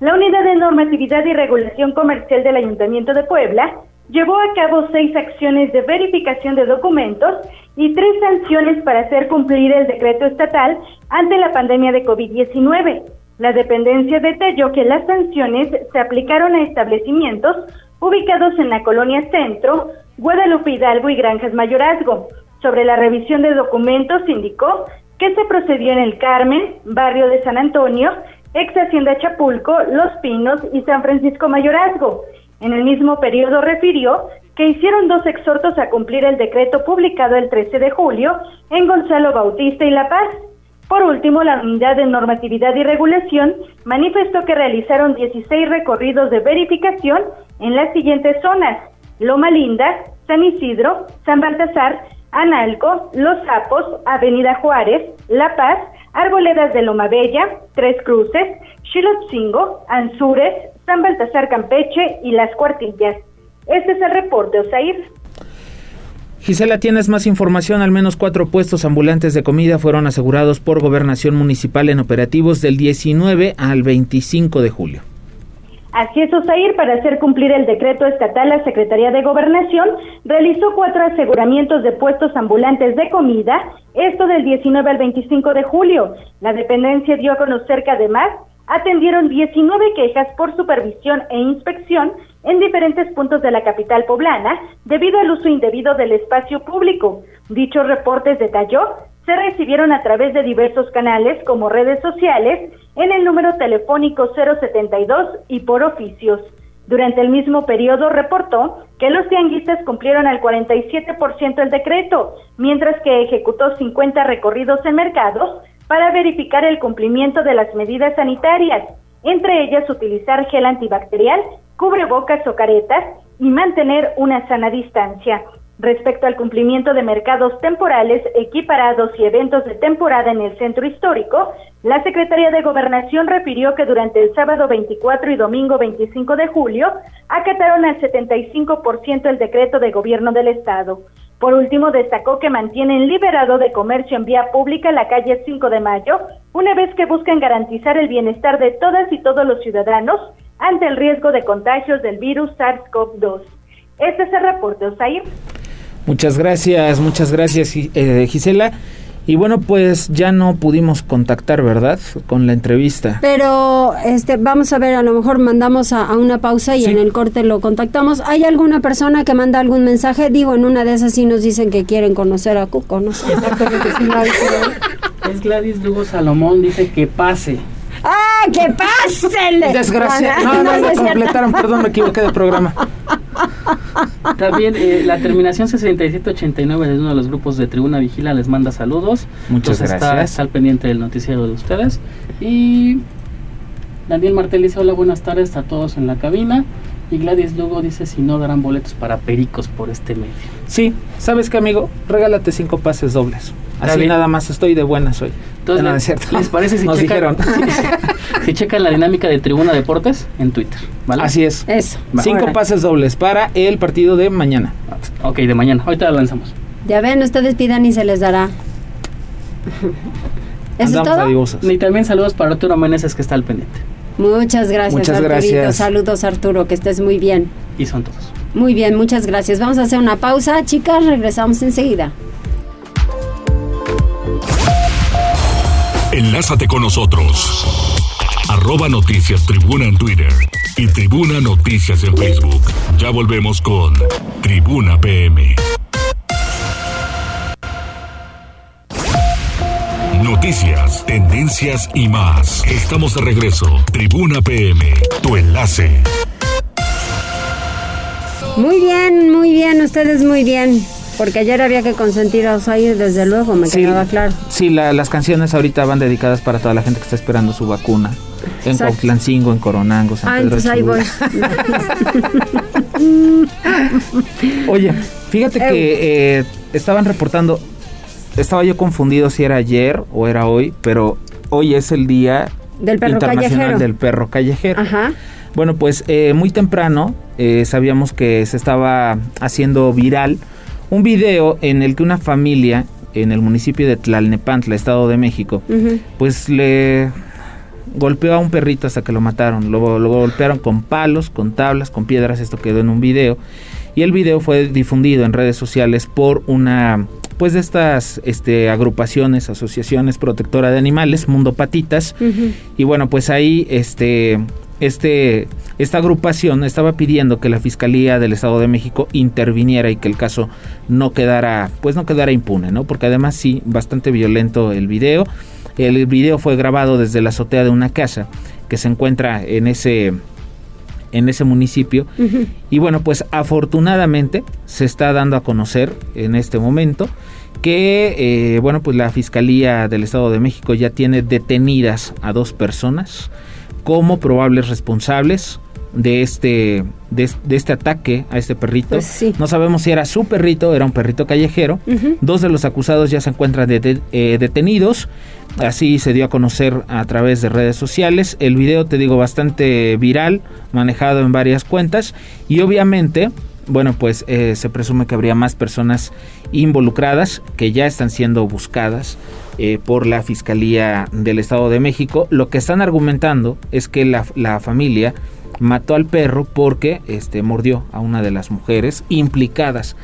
la Unidad de Normatividad y Regulación Comercial del Ayuntamiento de Puebla llevó a cabo seis acciones de verificación de documentos y tres sanciones para hacer cumplir el decreto estatal ante la pandemia de COVID-19. La dependencia detalló que las sanciones se aplicaron a establecimientos ubicados en la colonia Centro, Guadalupe Hidalgo y Granjas Mayorazgo. Sobre la revisión de documentos indicó que se procedió en el Carmen, barrio de San Antonio, ex Hacienda Chapulco, Los Pinos y San Francisco Mayorazgo. En el mismo periodo refirió que hicieron dos exhortos a cumplir el decreto publicado el 13 de julio en Gonzalo Bautista y La Paz. Por último, la Unidad de Normatividad y Regulación manifestó que realizaron 16 recorridos de verificación en las siguientes zonas: Loma Linda, San Isidro, San Baltasar, Analco, Los Sapos, Avenida Juárez, La Paz, Arboledas de Loma Bella, Tres Cruces, Xilotzingo, Anzures, San Baltasar Campeche y Las Cuartillas. Este es el reporte, Osair. Gisela, tienes más información. Al menos cuatro puestos ambulantes de comida fueron asegurados por Gobernación Municipal en operativos del 19 al 25 de julio. Así es, Osair, para hacer cumplir el decreto estatal, la Secretaría de Gobernación realizó cuatro aseguramientos de puestos ambulantes de comida, esto del 19 al 25 de julio. La dependencia dio a conocer que además atendieron 19 quejas por supervisión e inspección en diferentes puntos de la capital poblana debido al uso indebido del espacio público. Dichos reportes detalló se recibieron a través de diversos canales como redes sociales, en el número telefónico 072 y por oficios. Durante el mismo periodo reportó que los tianguistas cumplieron al 47% el decreto, mientras que ejecutó 50 recorridos en mercados para verificar el cumplimiento de las medidas sanitarias, entre ellas utilizar gel antibacterial, cubrebocas o caretas y mantener una sana distancia. Respecto al cumplimiento de mercados temporales equiparados y eventos de temporada en el centro histórico, la Secretaría de Gobernación refirió que durante el sábado 24 y domingo 25 de julio acataron al 75% el decreto de gobierno del Estado. Por último, destacó que mantienen liberado de comercio en vía pública la calle 5 de Mayo, una vez que buscan garantizar el bienestar de todas y todos los ciudadanos ante el riesgo de contagios del virus SARS-CoV-2. Este es el reporte, Osair. Muchas gracias, muchas gracias eh, Gisela. Y bueno, pues ya no pudimos contactar, ¿verdad? Con la entrevista. Pero este, vamos a ver, a lo mejor mandamos a, una pausa y en el corte lo contactamos. ¿Hay alguna persona que manda algún mensaje? Digo, en una de esas sí nos dicen que quieren conocer a Cuco, no sé. Exactamente, Es Gladys Lugo Salomón, dice que pase. ¡Ah, que pasen! Desgracia. No, no, no, completaron, perdón, me equivoqué de programa. También eh, la terminación 6789 de uno de los grupos de Tribuna Vigila les manda saludos. Muchas gracias. Está, al pendiente del noticiero de ustedes. Y Daniel Martel dice, hola, buenas tardes a todos en la cabina. Y Gladys Lugo dice si no darán boletos para pericos por este medio. Sí, ¿sabes qué, amigo? Regálate cinco pases dobles. Así nada más estoy de buenas hoy. Entonces, ¿les parece si checan, si, checan la dinámica de Tribuna Deportes en Twitter? Así es. Eso. Cinco pases dobles para el partido de mañana. Ok, de mañana. Ahorita la lanzamos. Ya ven, ustedes pidan y se les dará. ¿Eso es todo? Y también saludos para Arturo Meneses que está al pendiente. Muchas gracias, muchas gracias. Saludos, Arturo, que estés muy bien. Y son todos. Muy bien, muchas gracias. Vamos a hacer una pausa, chicas. Regresamos enseguida. Enlázate con nosotros. Arroba Noticias Tribuna en Twitter y Tribuna Noticias en Facebook. Ya volvemos con Tribuna PM. Noticias, tendencias y más. Estamos de regreso. Tribuna PM, tu enlace. Muy bien, muy bien, ustedes muy bien. Porque ayer había que consentir a Osair, desde luego, me quedaba claro. Sí, las canciones ahorita van dedicadas para toda la gente que está esperando su vacuna. En Cuautlancingo, en Coronango, San ah, entonces ahí voy. Oye, fíjate que eh, estaban reportando estaba yo confundido si era ayer o era hoy, pero hoy es el día del perro internacional del perro callejero. Ajá. Bueno, pues eh, muy temprano eh, sabíamos que se estaba haciendo viral un video en el que una familia en el municipio de Tlalnepantla, Estado de México, pues le golpeó a un perrito hasta que lo mataron. Lo, lo golpearon con palos, con tablas, con piedras. Esto quedó en un video. y el video fue difundido en redes sociales por una pues de estas este, agrupaciones, asociaciones protectora de animales, Mundo Patitas, y bueno, pues ahí este, este, esta agrupación estaba pidiendo que la Fiscalía del Estado de México interviniera y que el caso no quedara, pues no quedara impune, ¿no? Porque además sí, bastante violento el video. El video fue grabado desde la azotea de una casa que se encuentra en ese en ese municipio. Y bueno, pues afortunadamente se está dando a conocer en este momento que, eh, bueno, pues la Fiscalía del Estado de México ya tiene detenidas a dos personas como probables responsables de este de, este ataque a este perrito. Pues no sabemos si era su perrito, era un perrito callejero. Dos de los acusados ya se encuentran eh, detenidos. Así se dio a conocer a través de redes sociales. El video, te digo, bastante viral, manejado en varias cuentas. Y obviamente, bueno, pues eh, se presume que habría más personas involucradas que ya están siendo buscadas eh, por la Fiscalía del Estado de México. Lo que están argumentando es que la, la familia mató al perro porque este, mordió a una de las mujeres implicadas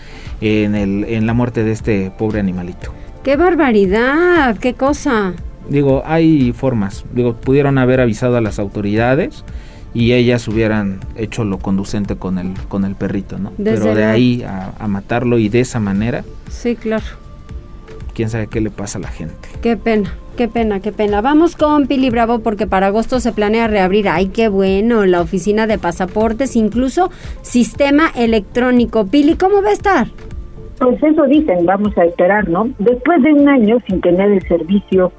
en, el, en la muerte de este pobre animalito. ¡Qué barbaridad! ¡Qué cosa! Digo, hay formas. Digo, pudieron haber avisado a las autoridades y ellas hubieran hecho lo conducente con el, con el perrito, ¿no? Pero de ahí a, a, matarlo y de esa manera. Sí, claro. Quién sabe qué le pasa a la gente. Qué pena, qué pena, qué pena. Vamos con Pili Bravo porque para agosto se planea reabrir. Ay, qué bueno, la oficina de pasaportes, incluso sistema electrónico. Pili, ¿cómo va a estar? Pues eso dicen, vamos a esperar, ¿no? Después de un año sin tener el servicio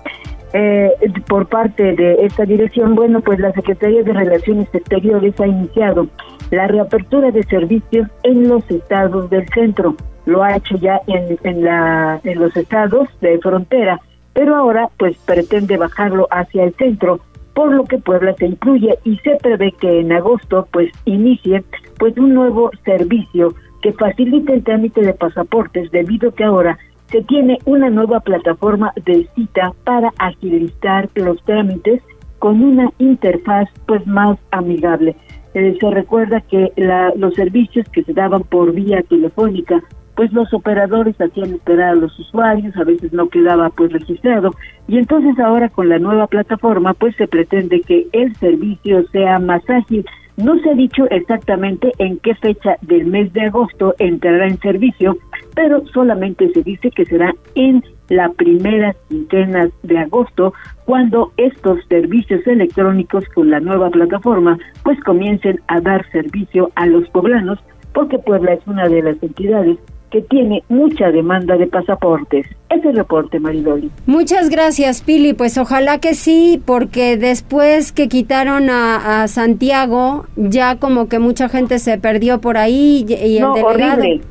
eh, por parte de esta dirección, bueno, pues la Secretaría de Relaciones Exteriores ha iniciado la reapertura de servicios en los estados del centro. Lo ha hecho ya en, en, la, en los estados de frontera, pero ahora pues pretende bajarlo hacia el centro, por lo que Puebla se incluye y se prevé que en agosto pues inicie pues un nuevo servicio que facilite el trámite de pasaportes debido que ahora se tiene una nueva plataforma de cita para agilizar los trámites con una interfaz pues más amigable. Eh, se recuerda que la, los servicios que se daban por vía telefónica, pues los operadores hacían esperar a los usuarios, a veces no quedaba pues registrado. Y entonces ahora con la nueva plataforma pues se pretende que el servicio sea más ágil no se ha dicho exactamente en qué fecha del mes de agosto entrará en servicio, pero solamente se dice que será en la primera quincena de agosto cuando estos servicios electrónicos con la nueva plataforma pues comiencen a dar servicio a los poblanos porque Puebla es una de las entidades que tiene mucha demanda de pasaportes. Ese reporte, Maridoli. Muchas gracias, Pili. Pues ojalá que sí, porque después que quitaron a, Santiago, ya como que mucha gente se perdió por ahí y, el no, Horrible.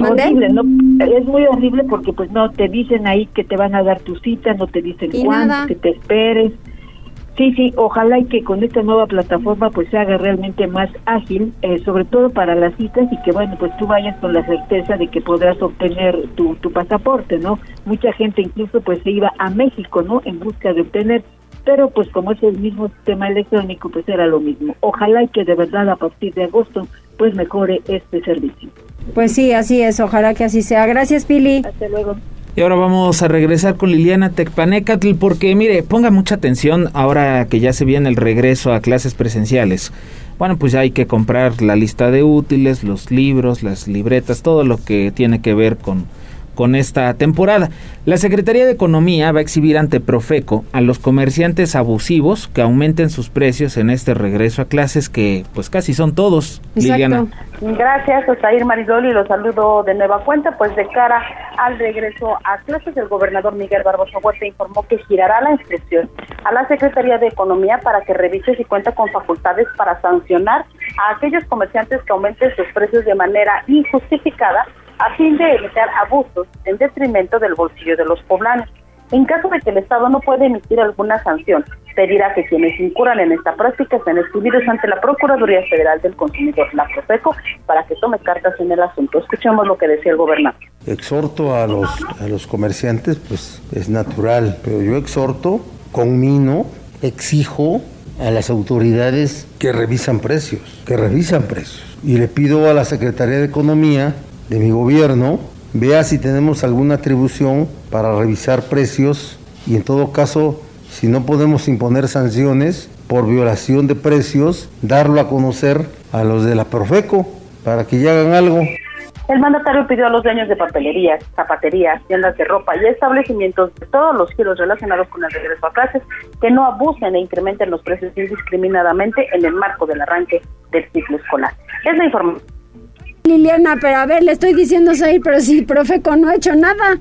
Horrible, no, es muy horrible porque pues no te dicen ahí que te van a dar tu cita, no te dicen cuándo, que te esperes. Sí, sí, ojalá y que con esta nueva plataforma pues se haga realmente más ágil, eh, sobre todo para las citas y que bueno, pues tú vayas con la certeza de que podrás obtener tu, tu pasaporte, ¿no? Mucha gente incluso pues se iba a México, ¿no? En busca de obtener, pero pues como es el mismo sistema electrónico pues era lo mismo. Ojalá y que de verdad a partir de agosto pues mejore este servicio. Pues sí, así es, ojalá que así sea. Gracias, Pili. Hasta luego. Y ahora vamos a regresar con Liliana Tecpanecatl porque mire, ponga mucha atención ahora que ya se viene el regreso a clases presenciales. Bueno, pues ya hay que comprar la lista de útiles, los libros, las libretas, todo lo que tiene que ver con con esta temporada. La Secretaría de Economía va a exhibir ante Profeco a los comerciantes abusivos que aumenten sus precios en este regreso a clases que pues casi son todos. Liliana. Gracias, Osair Maridoli, los saludo de nueva cuenta, pues de cara al regreso a clases, el gobernador Miguel Barbosa Huerta informó que girará la instrucción a la Secretaría de Economía para que revise si cuenta con facultades para sancionar a aquellos comerciantes que aumenten sus precios de manera injustificada a fin de evitar abusos en detrimento del bolsillo de los poblanos. En caso de que el Estado no pueda emitir alguna sanción, pedirá que quienes incurran en esta práctica sean excluidos ante la Procuraduría Federal del Consumidor, la Profeco, para que tome cartas en el asunto. Escuchemos lo que decía el gobernador. Exhorto a los, a los comerciantes, pues es natural, pero yo exhorto, conmino, exijo a las autoridades que revisan precios, que revisan precios. Y le pido a la Secretaría de Economía de mi gobierno, vea si tenemos alguna atribución para revisar precios y en todo caso, si no podemos imponer sanciones por violación de precios, darlo a conocer a los de la Profeco para que ya hagan algo. El mandatario pidió a los dueños de papelerías, zapaterías, tiendas de ropa y establecimientos de todos los giros relacionados con el regreso a clases que no abusen e incrementen los precios indiscriminadamente en el marco del arranque del ciclo escolar. Es la información. Liliana, pero a ver, le estoy diciendo ahí, pero si Profeco no ha hecho nada.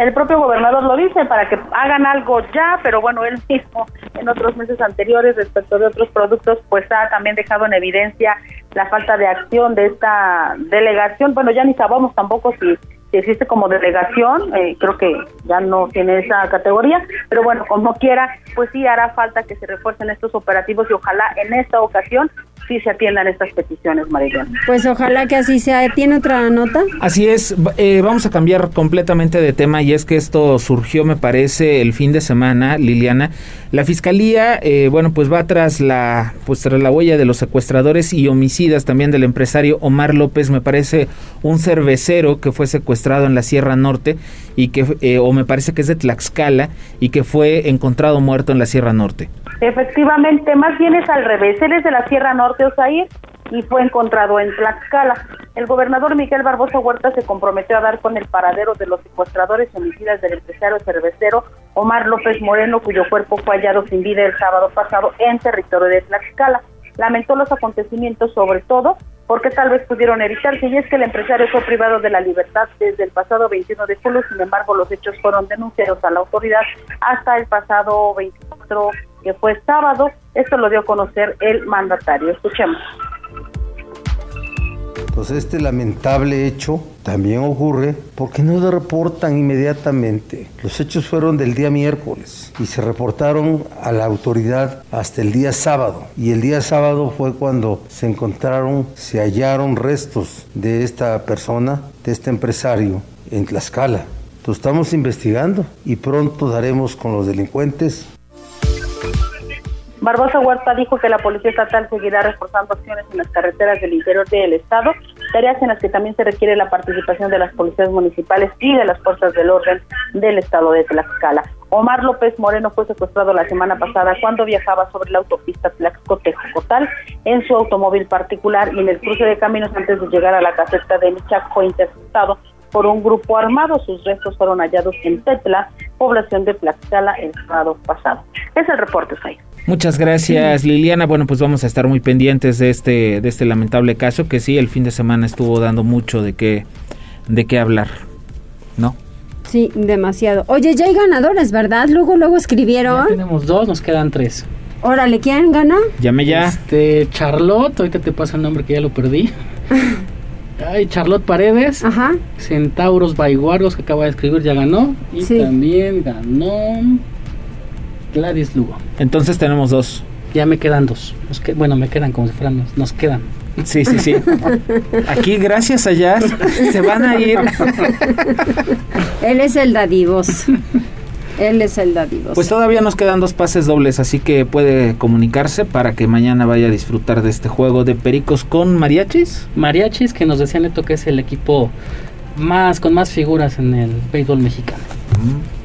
El propio gobernador lo dice para que hagan algo ya, pero bueno, él mismo en otros meses anteriores respecto de otros productos, pues ha también dejado en evidencia la falta de acción de esta delegación. Bueno, ya ni sabemos tampoco si, si existe como delegación, eh, creo que ya no tiene esa categoría, pero bueno, como quiera, pues sí hará falta que se refuercen estos operativos y ojalá en esta ocasión sí se atiendan estas peticiones, Marilón. Pues ojalá que así sea. ¿Tiene otra nota? Así es, eh, vamos a cambiar completamente de tema y es que esto surgió, me parece, el fin de semana, Liliana. La fiscalía, eh, bueno, pues va tras la, pues tras la huella de los secuestradores y homicidas también del empresario Omar López, me parece un cervecero que fue secuestrado en la Sierra Norte y que, eh, o me parece que es de Tlaxcala y que fue encontrado muerto en la Sierra Norte. Efectivamente, más bien es al revés. Él es de la Sierra Norte, Osair, y fue encontrado en Tlaxcala. El gobernador Miguel Barbosa Huerta se comprometió a dar con el paradero de los secuestradores homicidas del empresario cervecero Omar López Moreno, cuyo cuerpo fue hallado sin vida el sábado pasado en territorio de Tlaxcala. Lamentó los acontecimientos, sobre todo porque tal vez pudieron evitarse, y es que el empresario fue privado de la libertad desde el pasado 21 de julio, sin embargo los hechos fueron denunciados a la autoridad hasta el pasado 24 que fue sábado. Esto lo dio a conocer el mandatario. Escuchemos. Entonces este lamentable hecho también ocurre porque no reportan inmediatamente. Los hechos fueron del día miércoles y se reportaron a la autoridad hasta el día sábado. Y el día sábado fue cuando se encontraron, se hallaron restos de esta persona, de este empresario en Tlaxcala. Entonces estamos investigando y pronto daremos con los delincuentes Barbosa Huerta dijo que la Policía Estatal seguirá reforzando acciones en las carreteras del interior del Estado, tareas en las que también se requiere la participación de las policías municipales y de las fuerzas del orden del Estado de Tlaxcala. Omar López Moreno fue secuestrado la semana pasada cuando viajaba sobre la autopista Tlaxcotejo-Cotal en su automóvil particular y en el cruce de caminos antes de llegar a la caseta de Michac fue interceptado por un grupo armado. Sus restos fueron hallados en Tetla, población de Tlaxcala, el sábado pasado. Es el reporte, Sai. Muchas gracias Liliana. Bueno, pues vamos a estar muy pendientes de este de este lamentable caso que sí el fin de semana estuvo dando mucho de qué de qué hablar, ¿no? Sí, demasiado. Oye, ya hay ganadores, ¿verdad? Luego luego escribieron. Ya tenemos dos, nos quedan tres. Órale, ¿quién gana? Llame ya. Este, Charlotte, ahorita te pasa el nombre que ya lo perdí. Ay, Charlotte Paredes. Ajá. Centauros Baiguardos que acaba de escribir ya ganó. Y Sí. también ganó Gladys Lugo. Entonces tenemos dos. Ya me quedan dos. Nos que- bueno, me quedan como si fueran, nos, nos quedan. Sí, sí, sí. Aquí gracias a Jazz se van a ir. Él es el dadivos. Él es el dadivos. Pues todavía nos quedan dos pases dobles, así que puede comunicarse para que mañana vaya a disfrutar de este juego de Pericos con mariachis. Mariachis, que nos decía Neto que es el equipo más con más figuras en el béisbol mexicano. Mm.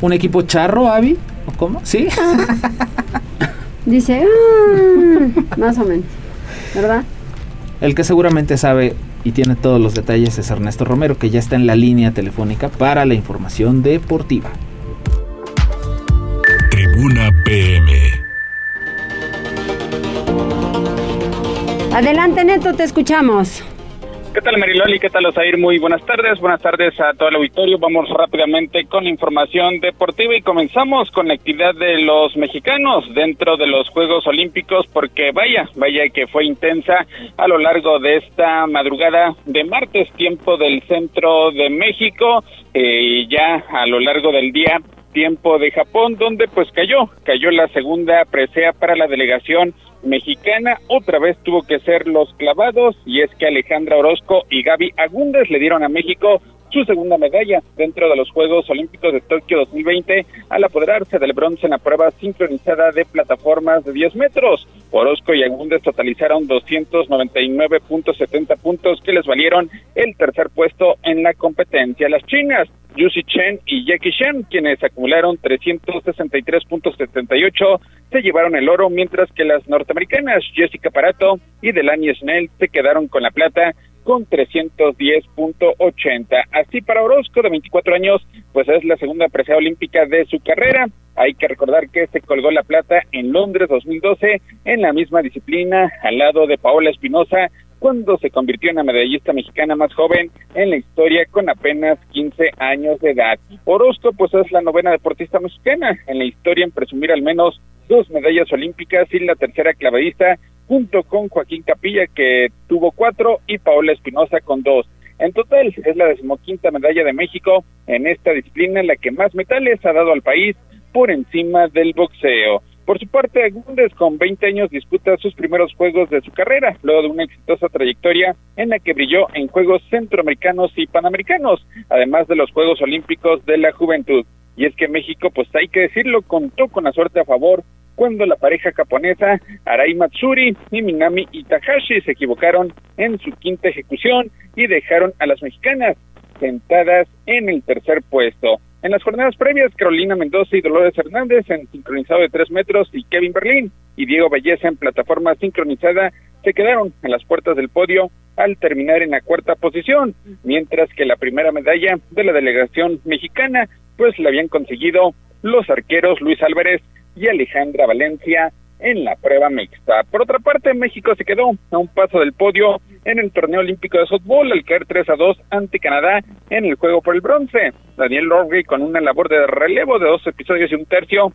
¿Un equipo charro, Avi? ¿O cómo? ¿Sí? Dice, "Ah", más o menos, ¿verdad? El que seguramente sabe y tiene todos los detalles es Ernesto Romero, que ya está en la línea telefónica para la información deportiva. Tribuna PM. Adelante, Neto, te escuchamos. ¿Qué tal Mariloli? ¿Qué tal Osair? Muy buenas tardes. Buenas tardes a todo el auditorio. Vamos rápidamente con la información deportiva y comenzamos con la actividad de los mexicanos dentro de los Juegos Olímpicos porque vaya, vaya que fue intensa a lo largo de esta madrugada de martes, tiempo del centro de México, eh, ya a lo largo del día tiempo de Japón, donde pues cayó, cayó la segunda presea para la delegación mexicana, otra vez tuvo que ser los clavados y es que Alejandra Orozco y Gaby Agúndez le dieron a México su segunda medalla dentro de los Juegos Olímpicos de Tokio 2020 al apoderarse del bronce en la prueba sincronizada de plataformas de 10 metros. Orozco y Agúndez totalizaron 299.70 puntos que les valieron el tercer puesto en la competencia. Las chinas Yusi Chen y Jackie Shen, quienes acumularon 363.78, se llevaron el oro, mientras que las norteamericanas Jessica Parato y Delaney Snell se quedaron con la plata con 310.80. Así para Orozco, de 24 años, pues es la segunda presea olímpica de su carrera. Hay que recordar que se colgó la plata en Londres 2012 en la misma disciplina al lado de Paola Espinosa, cuando se convirtió en la medallista mexicana más joven en la historia con apenas 15 años de edad. Orozco pues es la novena deportista mexicana en la historia en presumir al menos dos medallas olímpicas y la tercera clavadista junto con Joaquín Capilla que tuvo cuatro y Paola Espinosa con dos. En total es la decimoquinta medalla de México en esta disciplina, la que más metales ha dado al país por encima del boxeo. Por su parte, Agúndez, con 20 años, disputa sus primeros juegos de su carrera, luego de una exitosa trayectoria en la que brilló en Juegos Centroamericanos y Panamericanos, además de los Juegos Olímpicos de la Juventud. Y es que México, pues hay que decirlo, contó con la suerte a favor cuando la pareja japonesa Arai Matsuri y Minami Itahashi se equivocaron en su quinta ejecución y dejaron a las mexicanas sentadas en el tercer puesto. En las jornadas previas, Carolina Mendoza y Dolores Hernández en sincronizado de tres metros y Kevin Berlín y Diego Belleza en plataforma sincronizada se quedaron en las puertas del podio al terminar en la cuarta posición, mientras que la primera medalla de la delegación mexicana pues la habían conseguido los arqueros Luis Álvarez y Alejandra Valencia en la prueba mixta. Por otra parte, México se quedó a un paso del podio en el torneo olímpico de softball al caer 3 a 2 ante Canadá en el juego por el bronce. Daniel Lowry con una labor de relevo de dos episodios y un tercio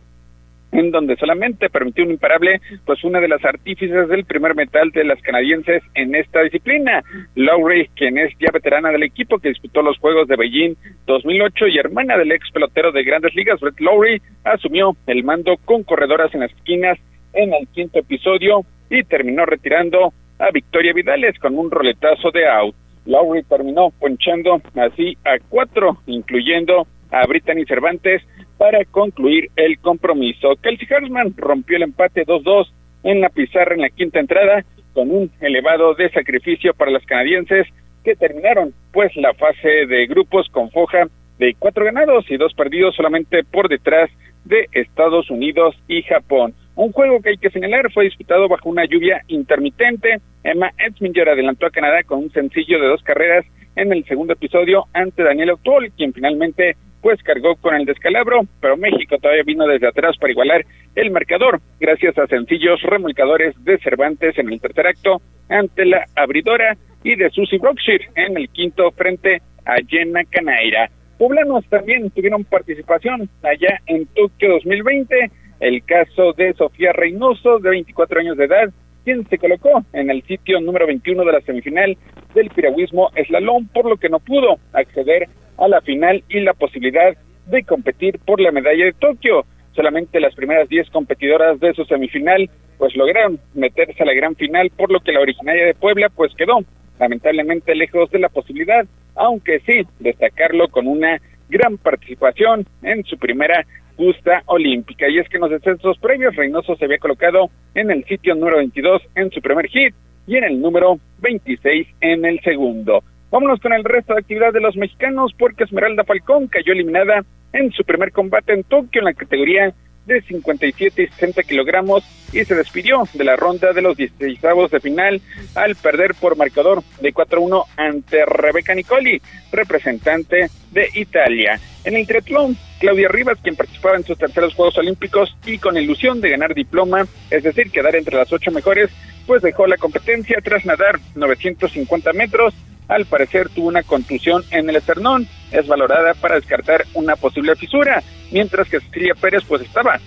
en donde solamente permitió un imparable, pues una de las artífices del primer metal de las canadienses en esta disciplina. Lowry, quien es ya veterana del equipo que disputó los Juegos de Beijing 2008 y hermana del ex pelotero de Grandes Ligas, Brett Lowry, asumió el mando con corredoras en las esquinas en el quinto episodio y terminó retirando a Victoria Vidales con un roletazo de out. Lowry terminó ponchando así a cuatro, incluyendo a Brittany Cervantes, para concluir el compromiso. Kelsey Hartman rompió el empate 2-2 en la pizarra en la quinta entrada con un elevado de sacrificio para los canadienses que terminaron pues la fase de grupos con foja de cuatro ganados y dos perdidos solamente por detrás de Estados Unidos y Japón. Un juego que hay que señalar fue disputado bajo una lluvia intermitente. Emma Edsminger adelantó a Canadá con un sencillo de dos carreras en el segundo episodio ante Daniel O'Toole, quien finalmente pues cargó con el descalabro, pero México todavía vino desde atrás para igualar el marcador, gracias a sencillos remolcadores de Cervantes en el tercer acto ante la abridora y de Susie Brockshire en el quinto frente a Jenna Canaira. Poblanos también tuvieron participación allá en Tokio 2020, el caso de Sofía Reynoso, de 24 años de edad, quien se colocó en el sitio número 21 de la semifinal del piragüismo eslalón, por lo que no pudo acceder a la final y la posibilidad de competir por la medalla de Tokio. Solamente las primeras 10 competidoras de su semifinal pues lograron meterse a la gran final, por lo que la originaria de Puebla pues quedó lamentablemente lejos de la posibilidad, aunque sí destacarlo con una gran participación en su primera justa olímpica. Y es que en los descensos previos Reynoso se había colocado en el sitio número 22 en su primer hit y en el número 26 en el segundo. Vámonos con el resto de actividad de los mexicanos porque Esmeralda Falcón cayó eliminada en su primer combate en Tokio en la categoría de 57 y 60 kilogramos y se despidió de la ronda de los 16 de final al perder por marcador de 4-1 ante Rebeca Nicoli, representante de Italia. En el triatlón, Claudia Rivas, quien participaba en sus terceros Juegos Olímpicos y con ilusión de ganar diploma, es decir, quedar entre las ocho mejores, pues dejó la competencia tras nadar 950 metros al parecer tuvo una contusión en el esternón. Es valorada para descartar una posible fisura, mientras que Cecilia Pérez pues estaba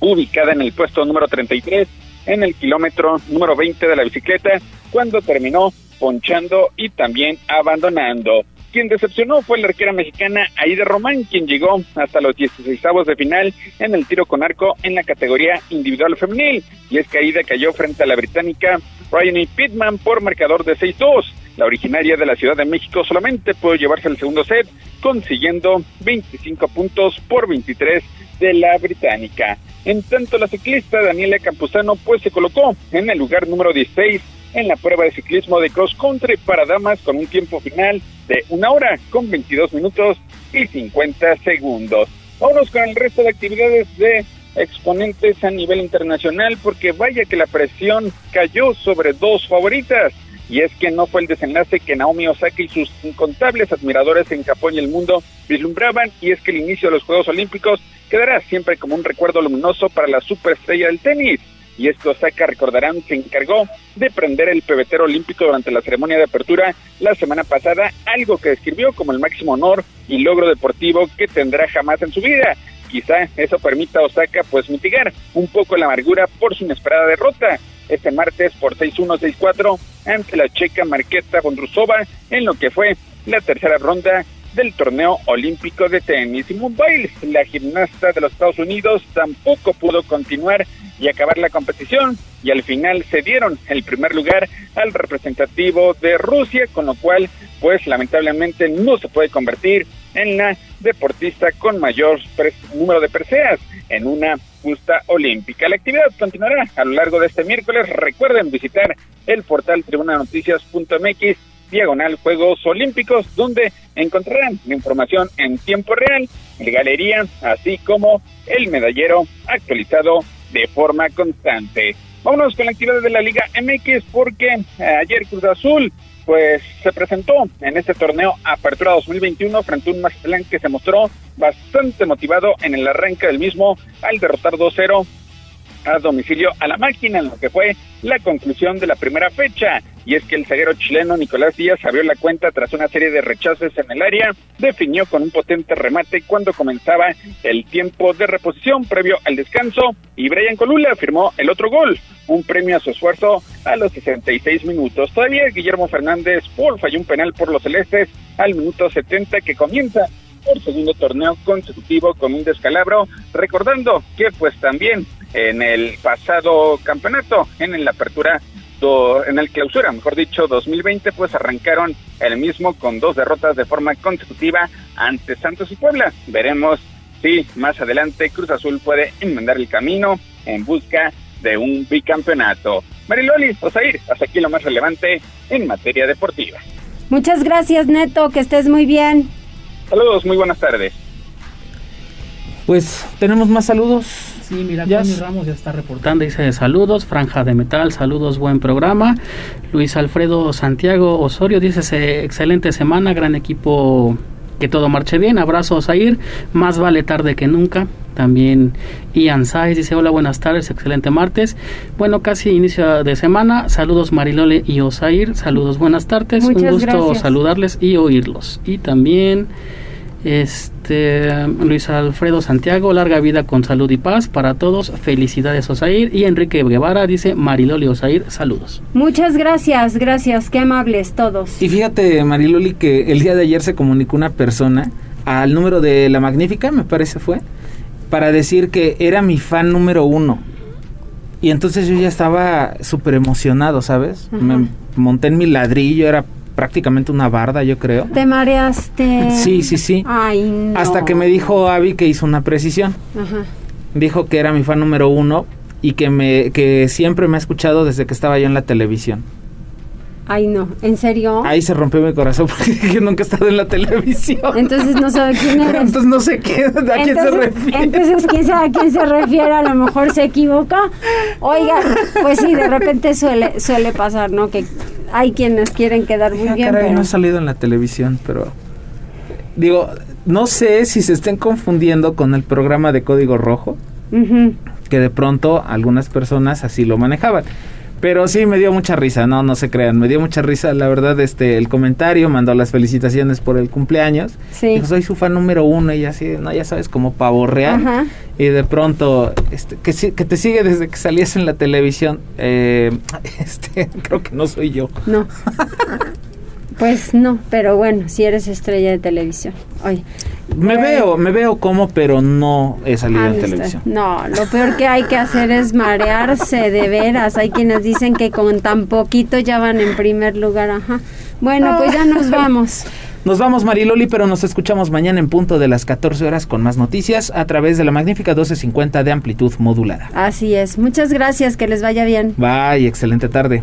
ubicada en el puesto número 33 en el kilómetro número 20 de la bicicleta cuando terminó ponchando y también abandonando. Quien decepcionó fue la arquera mexicana Aida Román, quien llegó hasta los 16 de final en el tiro con arco en la categoría individual femenil. Y es que Aida cayó frente a la británica Ryan Pittman por marcador de 6-2. La originaria de la Ciudad de México solamente pudo llevarse el segundo set, consiguiendo 25 puntos por 23 de la británica. En tanto, la ciclista Daniela Campuzano pues se colocó en el lugar número 16 en la prueba de ciclismo de cross country para damas con un tiempo final de una hora con 22 minutos y 50 segundos. Vamos con el resto de actividades de exponentes a nivel internacional porque vaya que la presión cayó sobre dos favoritas y es que no fue el desenlace que Naomi Osaka y sus incontables admiradores en Japón y el mundo vislumbraban y es que el inicio de los Juegos Olímpicos quedará siempre como un recuerdo luminoso para la superestrella del tenis y esto Osaka recordarán se encargó de prender el pebetero olímpico durante la ceremonia de apertura la semana pasada, algo que describió como el máximo honor y logro deportivo que tendrá jamás en su vida. Quizá eso permita a Osaka pues mitigar un poco la amargura por su inesperada derrota este martes por 6-1, 6-4 ante la checa Marqueta Bondrusova en lo que fue la tercera ronda del torneo olímpico de tenis. Y Mumbai, la gimnasta de los Estados Unidos, tampoco pudo continuar y acabar la competición y al final se dieron el primer lugar al representativo de Rusia, con lo cual pues lamentablemente no se puede convertir en la deportista con mayor número de preseas en una justa olímpica. La actividad continuará a lo largo de este miércoles. Recuerden visitar el portal tribunanoticias.mx diagonal Juegos Olímpicos, donde encontrarán la información en tiempo real, en galería, así como el medallero actualizado de forma constante. Vámonos con la actividad de la Liga MX porque eh, ayer Cruz Azul pues se presentó en este torneo Apertura 2021 frente a un Mazatlán que se mostró bastante motivado en el arranque del mismo al derrotar 2-0 a domicilio a la máquina en lo que fue la conclusión de la primera fecha. Y es que el zaguero chileno Nicolás Díaz abrió la cuenta tras una serie de rechazos en el área, definió con un potente remate cuando comenzaba el tiempo de reposición previo al descanso y Brian Colula firmó el otro gol, un premio a su esfuerzo a los 66 minutos. Todavía Guillermo Fernández Paul falló un penal por los celestes al minuto 70 que comienza por segundo torneo consecutivo con un descalabro, recordando que pues también en el pasado campeonato, en la apertura, en el clausura, mejor dicho, 2020, pues arrancaron el mismo con dos derrotas de forma consecutiva ante Santos y Puebla. Veremos si más adelante Cruz Azul puede enmendar el camino en busca de un bicampeonato. Mariloli, Osair, hasta aquí lo más relevante en materia deportiva. Muchas gracias, Neto, que estés muy bien. Saludos, muy buenas tardes. Pues tenemos más saludos. Sí, mira, Tony Ramos ya está reportando, dice saludos, Franja de Metal, saludos, buen programa. Luis Alfredo Santiago Osorio dice excelente semana, gran equipo, que todo marche bien, abrazos a ir, más vale tarde que nunca. También Ian Saiz dice hola, buenas tardes, excelente martes. Bueno, casi inicio de semana. Saludos Marilole y Osair, saludos, buenas tardes. Un gusto saludarles y oírlos. Y también este Luis Alfredo Santiago, larga vida con salud y paz para todos. Felicidades Osair. Y Enrique Guevara dice Mariloli Osair, saludos. Muchas gracias, gracias, qué amables todos. Y fíjate Mariloli que el día de ayer se comunicó una persona al número de La Magnífica, me parece fue, para decir que era mi fan número uno. Y entonces yo ya estaba súper emocionado, ¿sabes? Me monté en mi ladrillo, era prácticamente una barda, yo creo. ¿Te mareaste? Sí, sí, sí. Ay, no. Hasta que me dijo Abby que hizo una precisión. Ajá. Dijo que era mi fan número uno y que, me, que siempre me ha escuchado desde que estaba yo en la televisión. Ay, no, ¿en serio? Ahí se rompió mi corazón porque yo nunca he estado en la televisión. Entonces no sabe quién eres. Entonces no sé qué, a quién se refiere. Entonces, ¿quién sabe a quién se refiere? A lo mejor se equivoca. Oiga, pues sí, de repente suele, suele pasar, ¿no? Que hay quienes quieren quedar muy bien. Caray, no he salido en la televisión, pero digo, no sé si se estén confundiendo con el programa de Código Rojo, que de pronto algunas personas así lo manejaban. Pero sí me dio mucha risa, no, no se crean, me dio mucha risa, la verdad, este, el comentario, mandó las felicitaciones por el cumpleaños. Sí. soy su fan número uno y así, no, ya sabes, como pavo real. Y de pronto, este, que, que te sigue desde que salías en la televisión, eh, este, creo que no soy yo. No. Pues no, pero bueno, si eres estrella de televisión. Oye, me veo, me veo como, pero no he salido en televisión. No, lo peor que hay que hacer es marearse de veras. Hay quienes dicen que con tan poquito ya van en primer lugar, ajá. Bueno, pues ya nos vamos. Nos vamos Mariloli, pero nos escuchamos mañana en punto de las 14 horas con más noticias a través de la magnífica 1250 de amplitud modulada. Así es. Muchas gracias, que les vaya bien. Bye, excelente tarde.